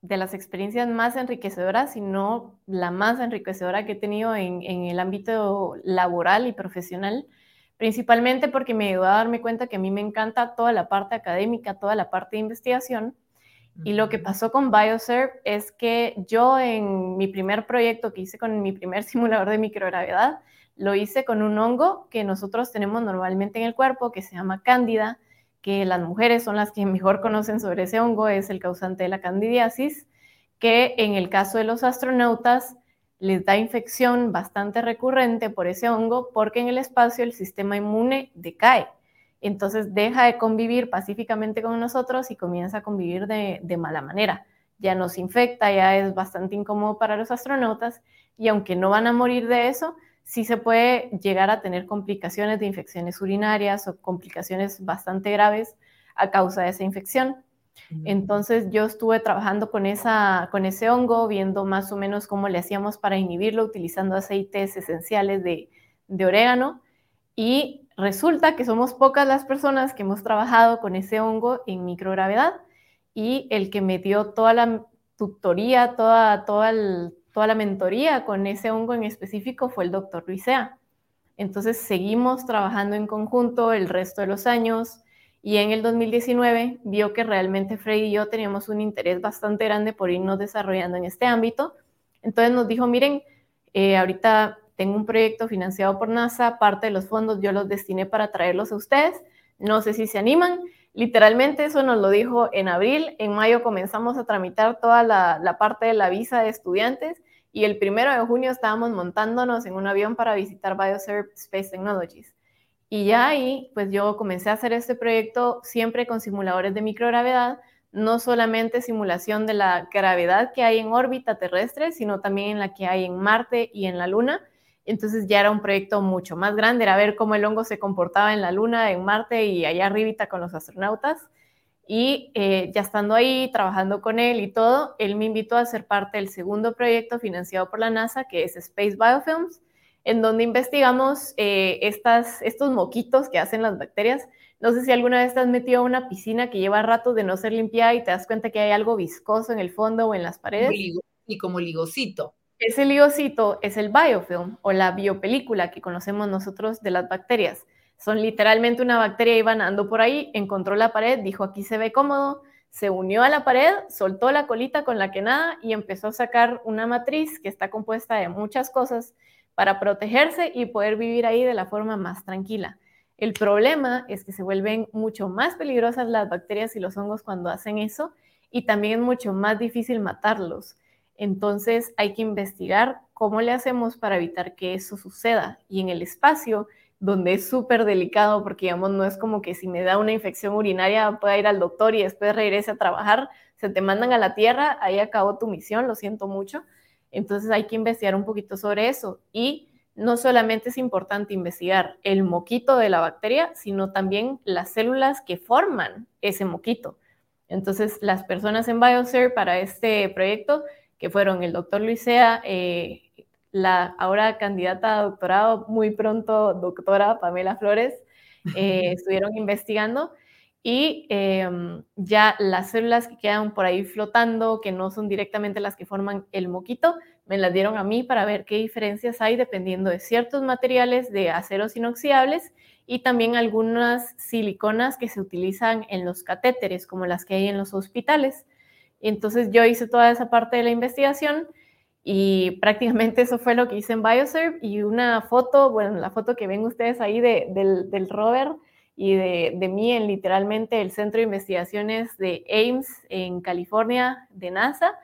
de las experiencias más enriquecedoras, si no la más enriquecedora que he tenido en, en el ámbito laboral y profesional principalmente porque me ayudó a darme cuenta que a mí me encanta toda la parte académica, toda la parte de investigación. Y lo que pasó con BioServe es que yo en mi primer proyecto que hice con mi primer *laughs* simulador de microgravedad, lo hice con un hongo que nosotros tenemos normalmente en el cuerpo, que se llama cándida, que las mujeres son las que *laughs* mejor conocen sobre ese hongo, es el causante de la candidiasis, que en el caso de los astronautas les da infección bastante recurrente por ese hongo porque en el espacio el sistema inmune decae. Entonces deja de convivir pacíficamente con nosotros y comienza a convivir de, mala manera. Ya nos infecta, ya es bastante incómodo para los astronautas y aunque no van a morir de eso, sí se puede llegar a tener complicaciones de infecciones urinarias o complicaciones bastante graves a causa de esa infección. Entonces yo estuve trabajando con, esa, con ese hongo, viendo más o menos cómo le hacíamos para inhibirlo utilizando aceites esenciales de, de orégano. Y resulta que somos pocas las personas que hemos trabajado con ese hongo en microgravedad. Y el que me dio toda la tutoría, toda, toda, toda la mentoría con ese hongo en específico fue el doctor Luisea. Entonces seguimos trabajando en conjunto el resto de los años y en el 2019 vio que realmente Freddy y yo teníamos un interés bastante grande por irnos desarrollando en este ámbito. Entonces nos dijo, miren, eh, ahorita tengo un proyecto financiado por NASA, parte de los fondos yo los destiné para traerlos a ustedes, no sé si se animan. Literalmente eso nos lo dijo en abril, en mayo comenzamos a tramitar toda la, la parte de la visa de estudiantes y el primero de junio estábamos montándonos en un avión para visitar BioServe Space Technologies. Y ya ahí, pues yo comencé a hacer este proyecto siempre con simuladores de microgravedad, no solamente simulación de la gravedad que hay en órbita terrestre, sino también en la que hay en Marte y en la Luna. Entonces ya era un proyecto mucho más grande, era ver cómo el hongo se comportaba en la Luna, en Marte y allá arribita con los astronautas. Y eh, ya estando ahí, trabajando con él y todo, él me invitó a ser parte del segundo proyecto financiado por la NASA, que es Space Biofilms, en donde investigamos eh, estas, estos moquitos que hacen las bacterias. No sé si alguna vez te has metido a una piscina que lleva rato de no ser limpiada y te das cuenta que hay algo viscoso en el fondo o en las paredes. Y como ligocito. Ese ligocito es el biofilm o la biopelícula que conocemos nosotros de las bacterias. Son literalmente una bacteria, iba andando por ahí, encontró la pared, dijo aquí se ve cómodo, se unió a la pared, soltó la colita con la que nada y empezó a sacar una matriz que está compuesta de muchas cosas para protegerse y poder vivir ahí de la forma más tranquila. El problema es que se vuelven mucho más peligrosas las bacterias y los hongos cuando hacen eso y también es mucho más difícil matarlos. Entonces hay que investigar cómo le hacemos para evitar que eso suceda. Y en el espacio, donde es súper delicado, porque digamos, no es como que si me da una infección urinaria pueda ir al doctor y después regrese a trabajar, se te mandan a la Tierra, ahí acabó tu misión, lo siento mucho. Entonces hay que investigar un poquito sobre eso y no solamente es importante investigar el moquito de la bacteria, sino también las células que forman ese moquito. Entonces, las personas en BioServe para este proyecto, que fueron el doctor Luisea, eh, la ahora candidata a doctorado, muy pronto doctora Pamela Flores, eh, *laughs* estuvieron investigando y em, ya las células que quedan por ahí flotando, que no son directamente las que forman el moquito, me las dieron a mí para ver qué diferencias hay dependiendo de ciertos materiales de aceros inoxidables y también algunas siliconas que se utilizan en los catéteres, como las que hay en los hospitales. Entonces yo hice toda esa parte de la investigación y prácticamente eso fue lo que hice en Bioserve y una foto, bueno, la foto que ven ustedes ahí del, del rover y de, mí en literalmente el Centro de Investigaciones de Ames en California de NASA,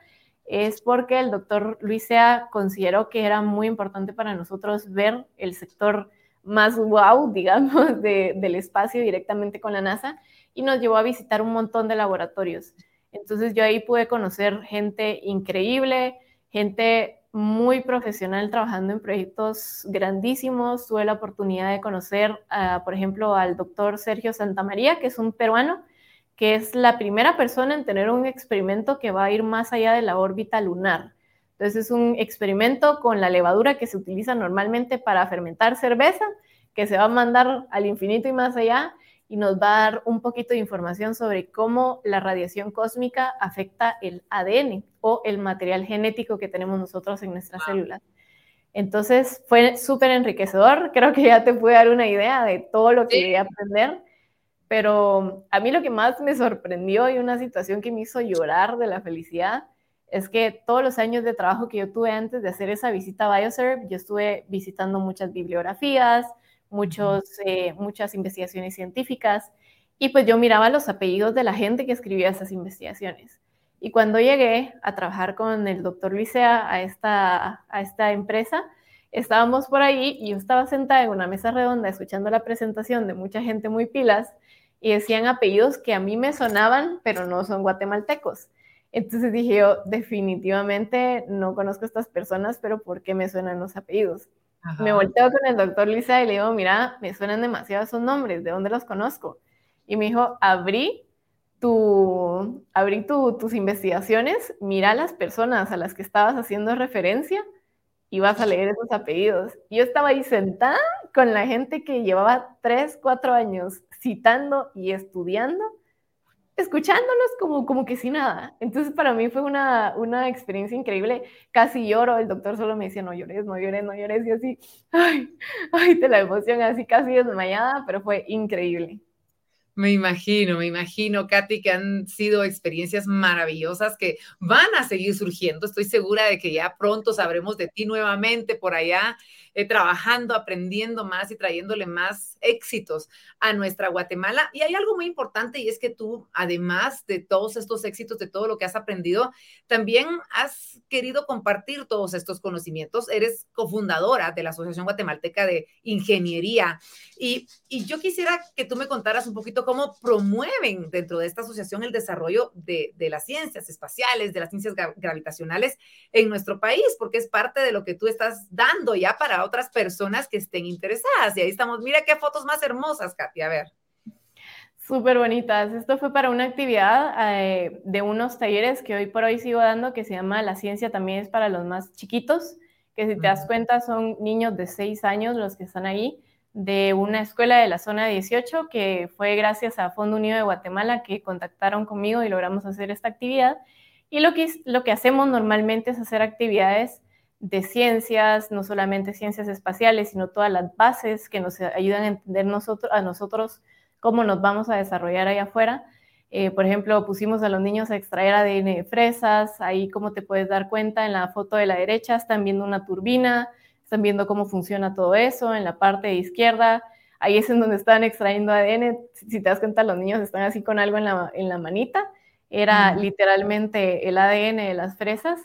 es porque el doctor Luisea consideró que era muy importante para nosotros ver el sector más wow, *laughs* digamos, del espacio directamente con la NASA y nos llevó a visitar un montón de laboratorios. Entonces yo ahí pude conocer gente increíble, gente muy profesional trabajando en proyectos grandísimos. Tuve la oportunidad de conocer, por ejemplo, al doctor Sergio Santamaría, que es un peruano que es la primera persona en tener un experimento que va a ir más allá de la órbita lunar. Entonces es un experimento con la levadura que se utiliza normalmente para fermentar cerveza, que se va a mandar al infinito y más allá y nos va a dar un poquito de información sobre cómo la radiación cósmica afecta el ADN o el material genético que tenemos nosotros en nuestras células. Entonces fue súper enriquecedor, *laughs* creo que ya te pude dar una idea de todo lo que quería aprender, pero a mí lo que más me sorprendió y una situación que me hizo llorar de la felicidad es que todos los años de trabajo que yo tuve antes de hacer esa visita a BioServe, yo estuve visitando muchas bibliografías, muchos, eh, muchas investigaciones científicas, y pues yo miraba los apellidos de la gente que escribía esas investigaciones. Y cuando llegué a trabajar con el doctor Luisea a esta, a esta empresa, estábamos por ahí y yo estaba sentada en una mesa redonda escuchando la presentación de mucha gente muy pilas y decían apellidos que a mí me sonaban, pero no son guatemaltecos. Entonces dije yo, definitivamente no conozco a estas personas, pero ¿por qué me suenan los apellidos? Me volteo con el doctor Luisa y le digo, mira, me suenan demasiado esos nombres, ¿de dónde los conozco? Y me dijo, abrí tu, abrí tus investigaciones, mira las personas a las que estabas haciendo referencia y vas a leer esos apellidos. Y yo estaba ahí sentada con la gente que llevaba tres, cuatro años citando y estudiando, escuchándolos como, como que sin nada. Entonces para mí fue una, una experiencia increíble. Casi lloro, el doctor solo me decía, no llores, no llores, no llores. Y así, ay, ay, de la emoción, así casi desmayada, pero fue increíble. Me imagino, me imagino, Katy, que han sido experiencias maravillosas que van a seguir surgiendo. Estoy segura de que ya pronto sabremos de ti nuevamente por allá eh, trabajando, aprendiendo más y trayéndole más éxitos a nuestra Guatemala. Y hay algo muy importante y es que tú, además de todos estos éxitos, de todo lo que has aprendido, también has querido compartir todos estos conocimientos. Eres cofundadora de la Asociación Guatemalteca de Ingeniería. Y, y yo quisiera que tú me contaras un poquito cómo promueven dentro de esta asociación el desarrollo de, de las ciencias espaciales, de las ciencias gravitacionales en nuestro país, porque es parte de lo que tú estás dando ya para otras personas que estén interesadas. Y ahí estamos. Mira qué fotos más hermosas, Katy. A ver. Súper bonitas. Esto fue para una actividad eh, de unos talleres que hoy por hoy sigo dando que se llama La ciencia también es para los más chiquitos, que si te das cuenta son niños de 6 años los que están ahí, de una escuela de la zona 18 que fue gracias a Fondo Unido de Guatemala que contactaron conmigo y logramos hacer esta actividad. Y lo que, lo que hacemos normalmente es hacer actividades de ciencias, no solamente ciencias espaciales, sino todas las bases que nos ayudan a entender nosotros, a nosotros cómo nos vamos a desarrollar allá afuera. Eh, por ejemplo, pusimos a los niños a extraer ADN de fresas, ahí como te puedes dar cuenta en la foto de la derecha están viendo una turbina, están viendo cómo funciona todo eso, en la parte de izquierda, ahí es en donde están extrayendo ADN, si te das cuenta los niños están así con algo en la, en la manita, era literalmente el ADN de las fresas,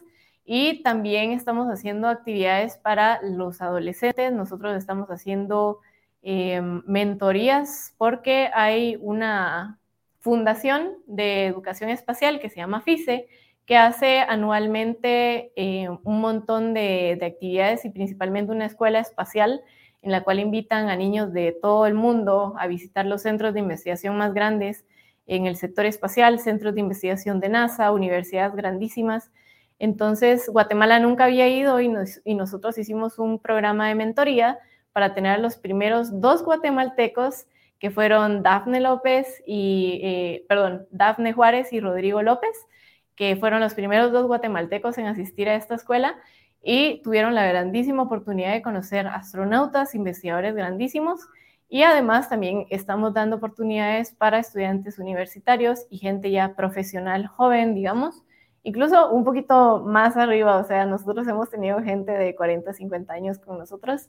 y también estamos haciendo actividades para los adolescentes. Nosotros estamos haciendo em, mentorías porque hay una fundación de educación espacial que se llama FICE, que hace anualmente eh, un montón de, actividades y principalmente una escuela espacial en la cual invitan a niños de todo el mundo a visitar los centros de investigación más grandes en el sector espacial, centros de investigación de NASA, universidades grandísimas entonces, Guatemala nunca había ido y, nosotros hicimos un programa de mentoría para tener a los primeros dos guatemaltecos que fueron Dafne López y, eh, perdón, Dafne Juárez y Rodrigo López, que fueron los primeros dos guatemaltecos en asistir a esta escuela y tuvieron la grandísima oportunidad de conocer astronautas, investigadores grandísimos y además también estamos dando oportunidades para estudiantes universitarios y gente ya profesional joven, digamos, incluso un poquito más arriba, o sea, nosotros hemos tenido gente de 40, 50 años con nosotros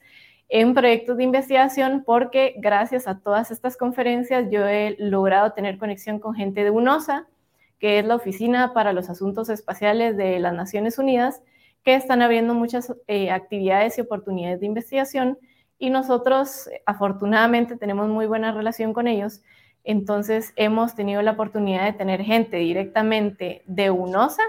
en proyectos de investigación porque gracias a todas estas conferencias yo he logrado tener conexión con gente de UNOSA, que es la Oficina para los Asuntos Espaciales de las Naciones Unidas, que están abriendo muchas eh, actividades y oportunidades de investigación y nosotros afortunadamente tenemos muy buena relación con ellos entonces hemos tenido la oportunidad de tener gente directamente de UNOSA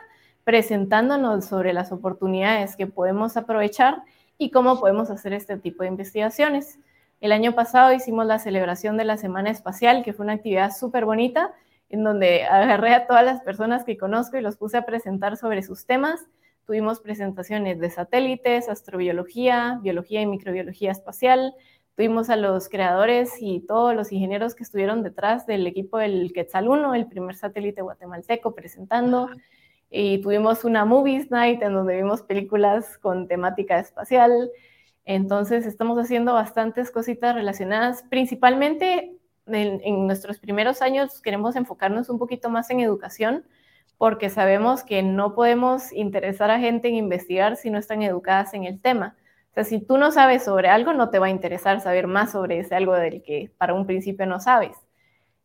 presentándonos sobre las oportunidades que podemos aprovechar y cómo podemos hacer este tipo de investigaciones. El año pasado hicimos la celebración de la Semana Espacial, que fue una actividad súper bonita, en donde agarré a todas las personas que conozco y los puse a presentar sobre sus temas. Tuvimos presentaciones de satélites, astrobiología, biología y microbiología espacial. Tuvimos a los creadores y todos los ingenieros que estuvieron detrás del equipo del Quetzal 1, el primer satélite guatemalteco, presentando. Y tuvimos una Movies Night en donde vimos películas con temática espacial. Entonces estamos haciendo bastantes cositas relacionadas, principalmente en, nuestros primeros años queremos enfocarnos un poquito más en educación, porque sabemos que no podemos interesar a gente en investigar si no están educadas en el tema. O sea, si tú no sabes sobre algo, no te va a interesar saber más sobre ese algo del que para un principio no sabes.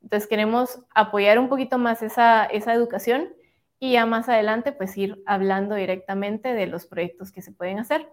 Entonces queremos apoyar un poquito más esa, esa educación y ya más adelante pues ir hablando directamente de los proyectos que se pueden hacer.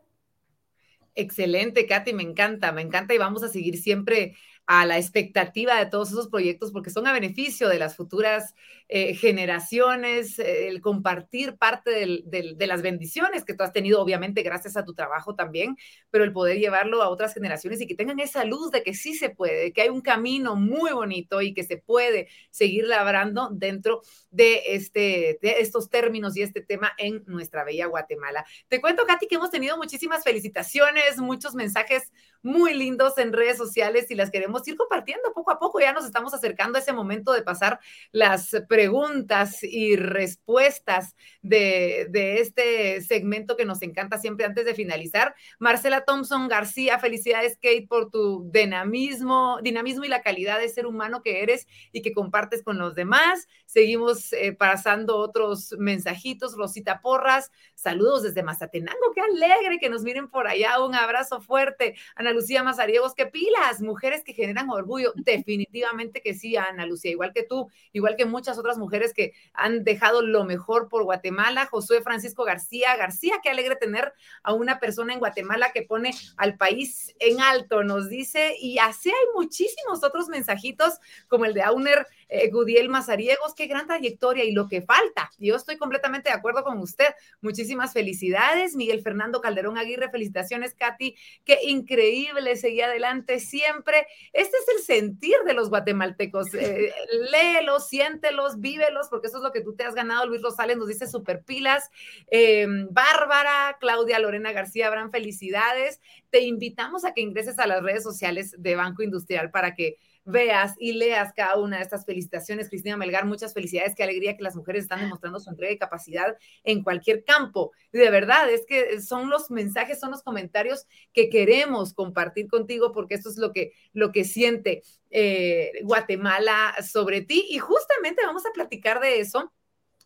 Excelente, Katy, me encanta, me encanta y vamos a seguir siempre a la expectativa de todos esos proyectos porque son a beneficio de las futuras eh, generaciones, eh, el compartir parte de las bendiciones que tú has tenido, obviamente, gracias a tu trabajo también, pero el poder llevarlo a otras generaciones y que tengan esa luz de que sí se puede, que hay un camino muy bonito y que se puede seguir labrando dentro de, este, de estos términos y este tema en nuestra bella Guatemala. Te cuento, Katy, que hemos tenido muchísimas felicitaciones, muchos mensajes muy lindos en redes sociales y las queremos ir compartiendo poco a poco. Ya nos estamos acercando a ese momento de pasar las preguntas y respuestas de, este segmento que nos encanta siempre antes de finalizar. Marcela Thompson García, felicidades Kate por tu dinamismo, dinamismo y la calidad de ser humano que eres y que compartes con los demás. Seguimos eh, pasando otros mensajitos. Rosita Porras, saludos desde Mazatenango, qué alegre que nos miren por allá. Un abrazo fuerte. Ana Lucía Mazariegos, qué pilas, mujeres que generan orgullo. Definitivamente que sí, Ana Lucía, igual que tú, igual que muchas otras mujeres que han dejado lo mejor por Guatemala. Josué Francisco García, García, qué alegre tener a una persona en Guatemala que pone al país en alto, nos dice, y así hay muchísimos otros mensajitos como el de Auner eh, Gudiel Mazariegos, qué gran trayectoria y lo que falta. Yo estoy completamente de acuerdo con usted. Muchísimas felicidades. Miguel Fernando Calderón Aguirre, felicitaciones, Katy. Qué increíble, seguí adelante siempre. Este es el sentir de los guatemaltecos. Eh, *laughs* léelos, siéntelos, vívelos, porque eso es lo que tú te has ganado. Luis Rosales nos dice super pilas. Eh, Bárbara, Claudia Lorena García, habrán felicidades. Te invitamos a que ingreses a las redes sociales de Banco Industrial para que veas y leas cada una de estas felicitaciones. Cristina Melgar, muchas felicidades, qué alegría que las mujeres están demostrando su entrega y capacidad en cualquier campo. De verdad, es que son los mensajes, son los comentarios que queremos compartir contigo porque esto es lo que, lo que siente eh, Guatemala sobre ti. Y justamente vamos a platicar de eso.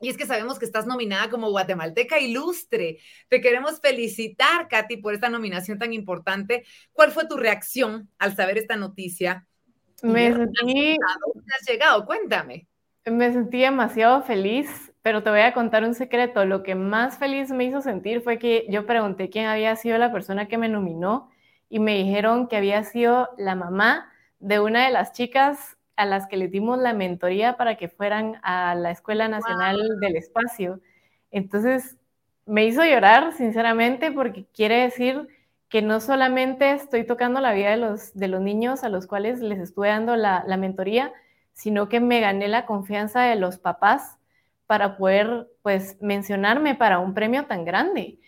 Y es que sabemos que estás nominada como guatemalteca ilustre. Te queremos felicitar, Katy, por esta nominación tan importante. ¿Cuál fue tu reacción al saber esta noticia? Me sentí... ¿Dónde has llegado? Cuéntame. Me sentí demasiado feliz, pero te voy a contar un secreto. Lo que más feliz me hizo sentir fue que yo pregunté quién había sido la persona que me nominó y me dijeron que había sido la mamá de una de las chicas a las que le dimos la mentoría para que fueran a la Escuela Nacional del Espacio. Entonces, me hizo llorar, sinceramente, porque quiere decir que no solamente estoy tocando la vida de los, de los niños a los cuales les estuve dando la, la mentoría, sino que me gané la confianza de los papás para poder, pues, mencionarme para un premio tan grande.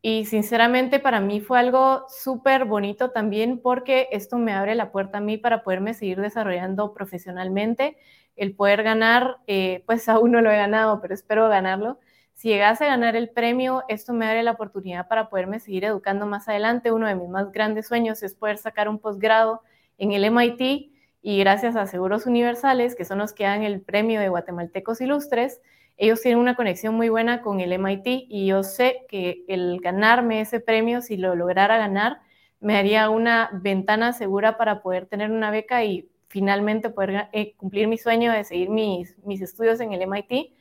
Y sinceramente para mí fue algo súper bonito también porque esto me abre la puerta a mí para poderme seguir desarrollando profesionalmente, el poder ganar, eh, pues *laughs* aún no lo he ganado, pero espero ganarlo, si llegase a ganar el premio, esto me daría la oportunidad para poderme seguir educando más adelante. Uno de mis más grandes sueños es poder sacar un posgrado en el MIT y gracias a Seguros Universales, que son los que dan el premio de guatemaltecos ilustres, ellos tienen una conexión muy buena con el MIT y yo sé que el ganarme ese premio, si lo lograra ganar, me daría una ventana segura para poder tener una beca y finalmente poder eh, cumplir mi sueño de seguir mis estudios en el MIT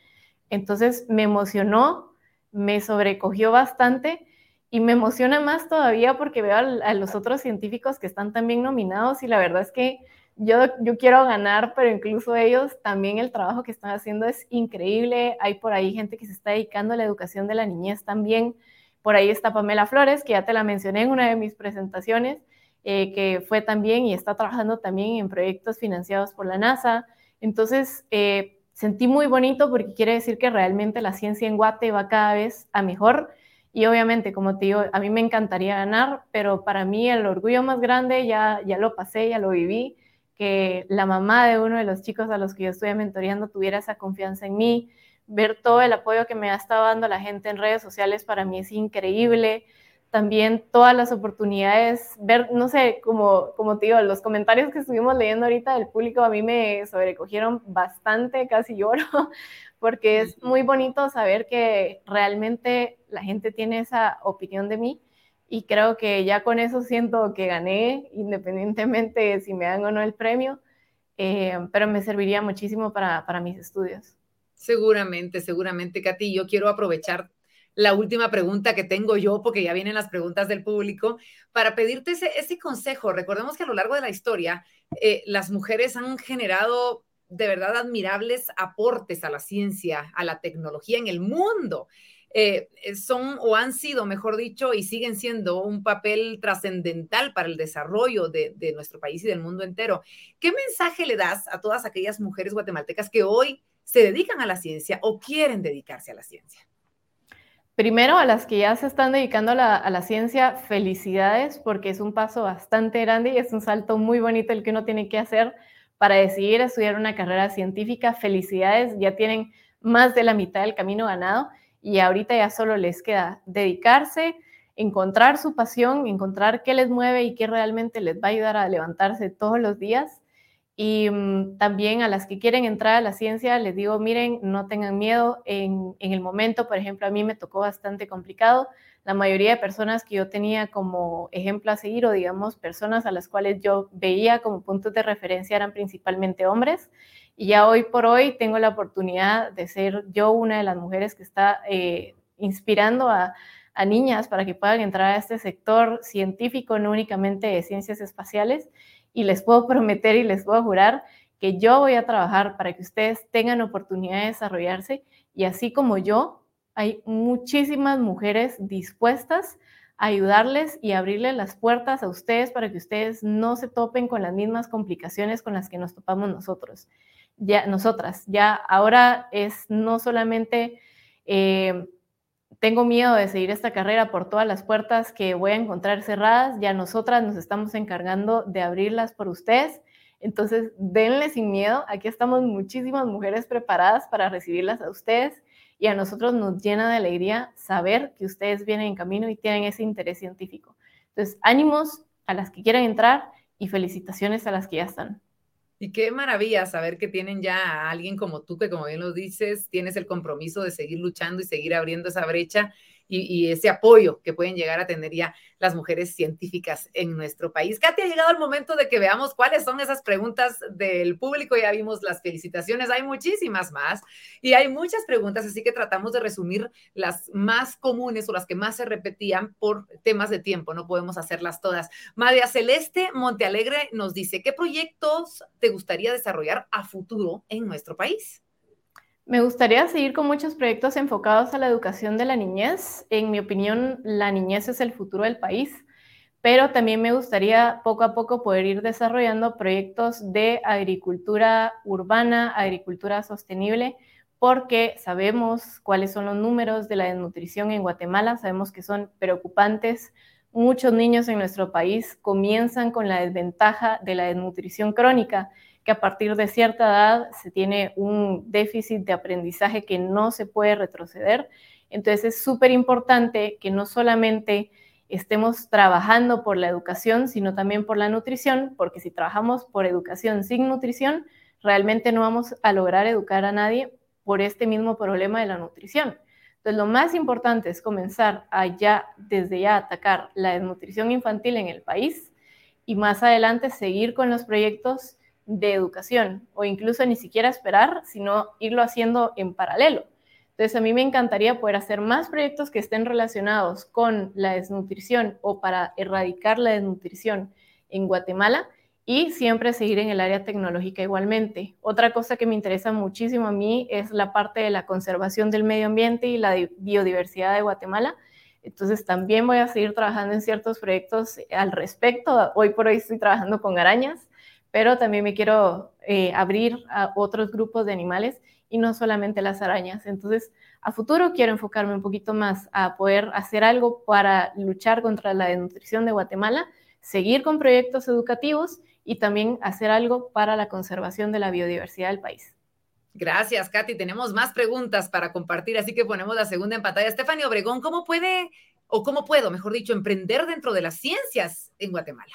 entonces me emocionó, me sobrecogió bastante y me emociona más todavía porque veo a, los otros científicos que están también nominados y la verdad es que yo, yo quiero ganar, pero incluso ellos también el trabajo que están haciendo es increíble. Hay por ahí gente que se está dedicando a la educación de la niñez también. Por ahí está Pamela Flores, que ya te la mencioné en una de mis presentaciones, eh, que fue también y está trabajando también en proyectos financiados por la NASA. Entonces, eh, sentí muy bonito porque quiere decir que realmente la ciencia en Guate va cada vez a mejor. Y obviamente, como te digo, a mí me encantaría ganar, pero para mí el orgullo más grande ya, ya lo pasé, ya lo viví, que la mamá de uno de los chicos a los que yo estoy mentoreando tuviera esa confianza en mí, ver todo el apoyo que me ha estado dando la gente en redes sociales para mí es increíble. También todas las oportunidades, ver, no sé, como, como te digo, los comentarios que estuvimos leyendo ahorita del público a mí me sobrecogieron bastante, casi lloro, *laughs* porque es muy bonito saber que realmente la gente tiene esa opinión de mí y creo que ya con eso siento que gané, independientemente de si me dan o no el premio, eh, pero me serviría muchísimo para, para mis estudios. Seguramente, seguramente, Katy. Yo quiero aprovechar la última pregunta que tengo yo, porque ya vienen las preguntas del público, para pedirte ese, consejo. Recordemos que a lo largo de la historia, eh, las mujeres han generado de verdad admirables aportes a la ciencia, a la tecnología en el mundo. Eh, son o han sido, mejor dicho, y siguen siendo un papel trascendental para el desarrollo de, de, nuestro país y del mundo entero. ¿Qué mensaje le das a todas aquellas mujeres guatemaltecas que hoy se dedican a la ciencia o quieren dedicarse a la ciencia? Primero, a las que ya se están dedicando a la, ciencia, felicidades, porque es un paso bastante grande y es un salto muy bonito el que uno tiene que hacer para decidir estudiar una carrera científica. Felicidades, ya tienen más de la mitad del camino ganado y ahorita ya solo les queda dedicarse, encontrar su pasión, encontrar qué les mueve y qué realmente les va a ayudar a levantarse todos los días y mm, también a las que quieren entrar a la ciencia, les digo, miren, no tengan miedo. En, en, el momento, por ejemplo, a mí me tocó bastante complicado. La mayoría de personas que yo tenía como ejemplo a seguir o, digamos, personas a las cuales yo veía como puntos de referencia eran principalmente hombres. Y ya hoy por hoy tengo la oportunidad de ser yo una de las mujeres que está eh, inspirando a, a niñas para que puedan entrar a este sector científico, no únicamente de ciencias espaciales y les puedo prometer y les puedo jurar que yo voy a trabajar para que ustedes tengan oportunidad de desarrollarse y así como yo, hay muchísimas mujeres dispuestas a ayudarles y abrirles las puertas a ustedes para que ustedes no se topen con las mismas complicaciones con las que nos topamos nosotros. Ya, nosotras, ya ahora es no solamente eh, tengo miedo de seguir esta carrera por todas las puertas que voy a encontrar cerradas, ya nosotras nos estamos encargando de abrirlas por ustedes. Entonces, denle sin miedo, aquí estamos muchísimas mujeres preparadas para recibirlas a ustedes y a nosotros nos llena de alegría saber que ustedes vienen en camino y tienen ese interés científico. Entonces, ánimos a las que quieran entrar y felicitaciones a las que ya están. Y qué maravilla saber que tienen ya a alguien como tú, que como bien lo dices, tienes el compromiso de seguir luchando y seguir abriendo esa brecha y, ese apoyo que pueden llegar a tener ya las mujeres científicas en nuestro país. Katy, ha llegado el momento de que veamos cuáles son esas preguntas del público. Ya vimos las felicitaciones, hay muchísimas más y hay muchas preguntas, así que tratamos de resumir las más comunes o las que más se repetían por temas de tiempo. No podemos hacerlas todas. María Celeste Montealegre nos dice, ¿qué proyectos te gustaría desarrollar a futuro en nuestro país? Me gustaría seguir con muchos proyectos enfocados a la educación de la niñez. En mi opinión, la niñez es el futuro del país, pero también me gustaría poco a poco poder ir desarrollando proyectos de agricultura urbana, agricultura sostenible, porque sabemos cuáles son los números de la desnutrición en Guatemala, sabemos que son preocupantes. Muchos niños en nuestro país comienzan con la desventaja de la desnutrición crónica que a partir de cierta edad se tiene un déficit de aprendizaje que no se puede retroceder. Entonces es súper importante que no solamente estemos trabajando por la educación, sino también por la nutrición, porque si trabajamos por educación sin nutrición, realmente no vamos a lograr educar a nadie por este mismo problema de la nutrición. Entonces, lo más importante es comenzar a ya, desde ya, atacar la desnutrición infantil en el país y más adelante seguir con los proyectos de educación o incluso ni siquiera esperar, sino irlo haciendo en paralelo. Entonces, a mí me encantaría poder hacer más proyectos que estén relacionados con la desnutrición o para erradicar la desnutrición en Guatemala y siempre seguir en el área tecnológica igualmente. Otra cosa que me interesa muchísimo a mí es la parte de la conservación del medio ambiente y la biodiversidad de Guatemala. Entonces también voy a seguir trabajando en ciertos proyectos al respecto. Hoy por hoy estoy trabajando con arañas pero también me quiero eh, abrir a otros grupos de animales y no solamente las arañas. Entonces, a futuro quiero enfocarme un poquito más a poder hacer algo para luchar contra la desnutrición de Guatemala, seguir con proyectos educativos y también hacer algo para la conservación de la biodiversidad del país. Gracias, Katy. Tenemos más preguntas para compartir, así que ponemos la segunda en pantalla. Obregón, ¿cómo puede, o cómo puedo, mejor dicho, emprender dentro de las ciencias en Guatemala?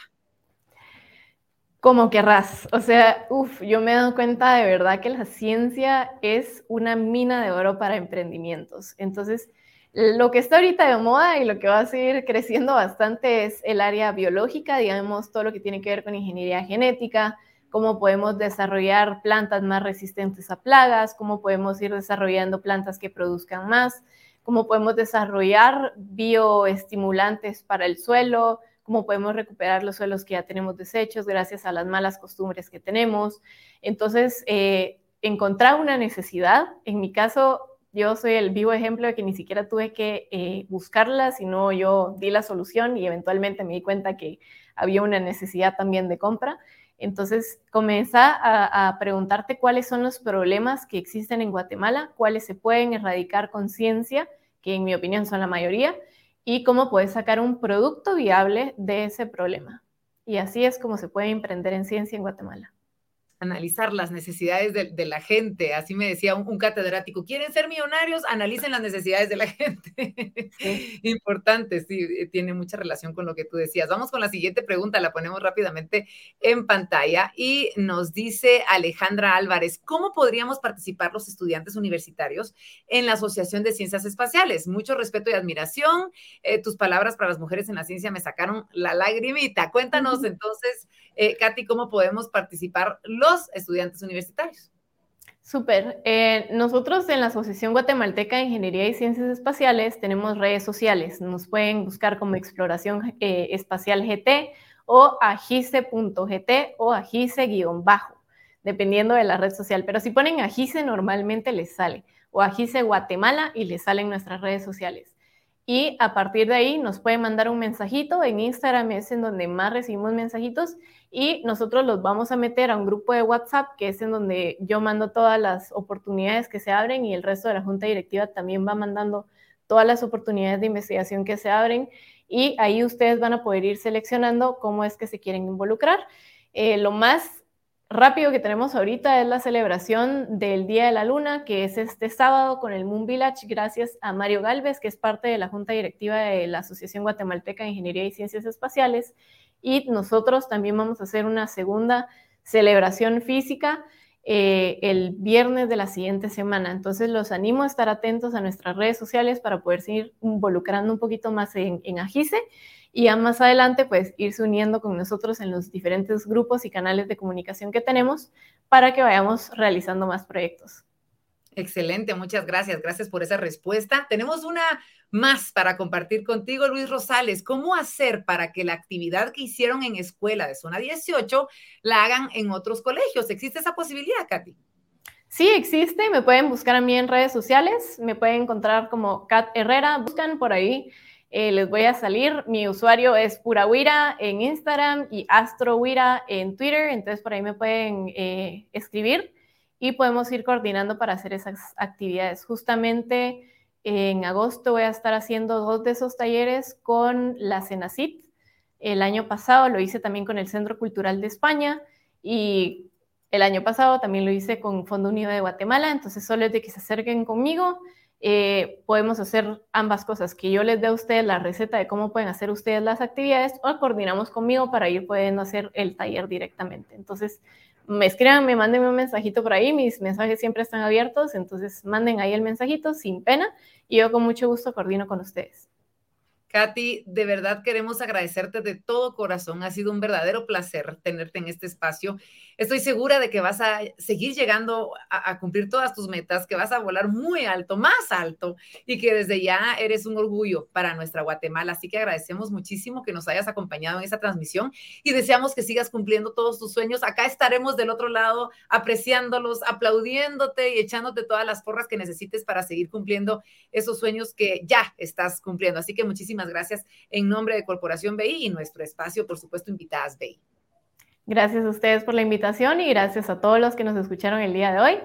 Como querrás. O sea, uff, yo me he dado cuenta de verdad que la ciencia es una mina de oro para emprendimientos. Entonces, lo que está ahorita de moda y lo que va a seguir creciendo bastante es el área biológica, digamos, todo lo que tiene que ver con ingeniería genética, cómo podemos desarrollar plantas más resistentes a plagas, cómo podemos ir desarrollando plantas que produzcan más, cómo podemos desarrollar bioestimulantes para el suelo, cómo podemos recuperar los suelos que ya tenemos desechos gracias a las malas costumbres que tenemos. Entonces, eh, encontrar una necesidad, en mi caso, yo soy el vivo ejemplo de que ni siquiera tuve que eh, buscarla, sino yo di la solución y eventualmente me di cuenta que había una necesidad también de compra. Entonces, comienza a, a, preguntarte cuáles son los problemas que existen en Guatemala, cuáles se pueden erradicar con ciencia, que en mi opinión son la mayoría, y cómo puedes sacar un producto viable de ese problema. Y así es como se puede emprender en ciencia en Guatemala analizar las necesidades de, la gente. Así me decía un, catedrático, ¿quieren ser millonarios? Analicen las necesidades de la gente. *laughs* Importante, sí, eh, tiene mucha relación con lo que tú decías. Vamos con la siguiente pregunta, la ponemos rápidamente en pantalla y nos dice Alejandra Álvarez, ¿cómo podríamos participar los estudiantes universitarios en la Asociación de Ciencias Espaciales? Mucho respeto y admiración. Eh, tus palabras para las mujeres en la ciencia me sacaron la lagrimita. Cuéntanos entonces, eh, Katy, ¿cómo podemos participar los estudiantes universitarios. Súper. Eh, nosotros en la Asociación Guatemalteca de Ingeniería y Ciencias Espaciales tenemos redes sociales. Nos pueden buscar como Exploración eh, Espacial GT o agice.gt o agice-bajo, dependiendo de la red social. Pero si ponen agice normalmente les sale o agice Guatemala y les salen nuestras redes sociales. Y a partir de ahí nos pueden mandar un mensajito. En Instagram es en donde más recibimos mensajitos y nosotros los vamos a meter a un grupo de WhatsApp que es en donde yo mando todas las oportunidades que se abren y el resto de la junta directiva también va mandando todas las oportunidades de investigación que se abren y ahí ustedes van a poder ir seleccionando cómo es que se quieren involucrar. Eh, lo más rápido que tenemos ahorita es la celebración del Día de la Luna, que es este sábado con el Moon Village, gracias a Mario Galvez, que es parte de la Junta Directiva de la Asociación Guatemalteca de Ingeniería y Ciencias Espaciales. Y nosotros también vamos a hacer una segunda celebración física eh, el viernes de la siguiente semana. Entonces los animo a estar atentos a nuestras redes sociales para poder seguir involucrando un poquito más en, en Agice y ya más adelante pues irse uniendo con nosotros en los diferentes grupos y canales de comunicación que tenemos para que vayamos realizando más proyectos. Excelente, muchas gracias. Gracias por esa respuesta. Tenemos una más para compartir contigo, Luis Rosales. ¿Cómo hacer para que la actividad que hicieron en escuela de zona 18 la hagan en otros colegios? ¿Existe esa posibilidad, Katy? Sí, existe. Me pueden buscar a mí en redes sociales. Me pueden encontrar como Kat Herrera. Buscan por ahí eh, les voy a salir. Mi usuario es Purawira en Instagram y AstroWira en Twitter, entonces por ahí me pueden eh, escribir y podemos ir coordinando para hacer esas actividades. Justamente en agosto voy a estar haciendo dos de esos talleres con la Cenacit. El año pasado lo hice también con el Centro Cultural de España y el año pasado también lo hice con Fondo Unido de Guatemala, entonces solo es de que se acerquen conmigo eh, podemos hacer ambas cosas, que yo les dé a ustedes la receta de cómo pueden hacer ustedes las actividades o coordinamos conmigo para ir pudiendo hacer el taller directamente. Entonces, me escriban, me manden un mensajito por ahí, mis mensajes siempre están abiertos, entonces manden ahí el mensajito sin pena y yo con mucho gusto coordino con ustedes. Katy, de verdad queremos agradecerte de todo corazón. Ha sido un verdadero placer tenerte en este espacio. Estoy segura de que vas a seguir llegando a, cumplir todas tus metas, que vas a volar muy alto, más alto, y que desde ya eres un orgullo para nuestra Guatemala. Así que agradecemos muchísimo que nos hayas acompañado en esta transmisión y deseamos que sigas cumpliendo todos tus sueños. Acá estaremos del otro lado apreciándolos, aplaudiéndote y echándote todas las porras que necesites para seguir cumpliendo esos sueños que ya estás cumpliendo. Así que muchísimas gracias en nombre de Corporación BI y nuestro espacio, por supuesto, Invitadas BI. Gracias a ustedes por la invitación y gracias a todos los que nos escucharon el día de hoy.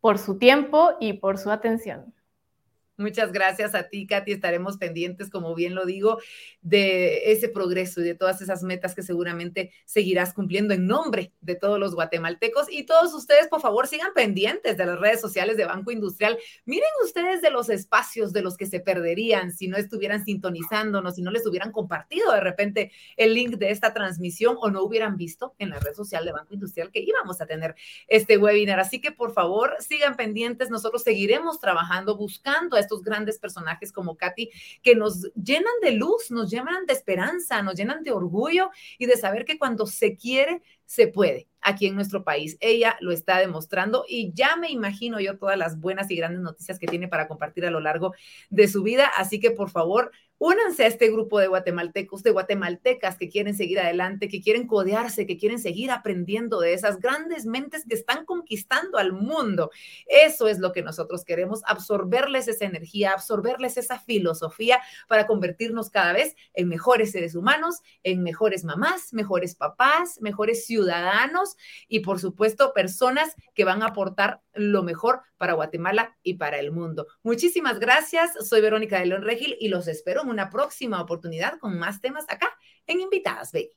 por su tiempo y por su atención. Muchas gracias a ti, Katy. Estaremos pendientes, como bien lo digo, de ese progreso y de todas esas metas que seguramente seguirás cumpliendo en nombre de todos los guatemaltecos. Y todos ustedes, por favor, sigan pendientes de las redes sociales de Banco Industrial. Miren ustedes de los espacios de los que se perderían si no estuvieran sintonizándonos, si no les hubieran compartido de repente el link de esta transmisión o no hubieran visto en la red social de Banco Industrial que íbamos a tener este webinar. Así que, por favor, sigan pendientes. Nosotros seguiremos trabajando, buscando a estos grandes personajes como Katy, que nos llenan de luz, nos llenan de esperanza, nos llenan de orgullo y de saber que cuando se quiere, se puede aquí en nuestro país. Ella lo está demostrando y ya me imagino yo todas las buenas y grandes noticias que tiene para compartir a lo largo de su vida. Así que por favor, Únanse a este grupo de guatemaltecos, de guatemaltecas que quieren seguir adelante, que quieren codearse, que quieren seguir aprendiendo de esas grandes mentes que están conquistando al mundo. Eso es lo que nosotros queremos, absorberles esa energía, absorberles esa filosofía para convertirnos cada vez en mejores seres humanos, en mejores mamás, mejores papás, mejores ciudadanos y por supuesto personas que van a aportar lo mejor para Guatemala y para el mundo. Muchísimas gracias. Soy Verónica de León Regil y los espero en una próxima oportunidad con más temas acá en Invitadas Baby.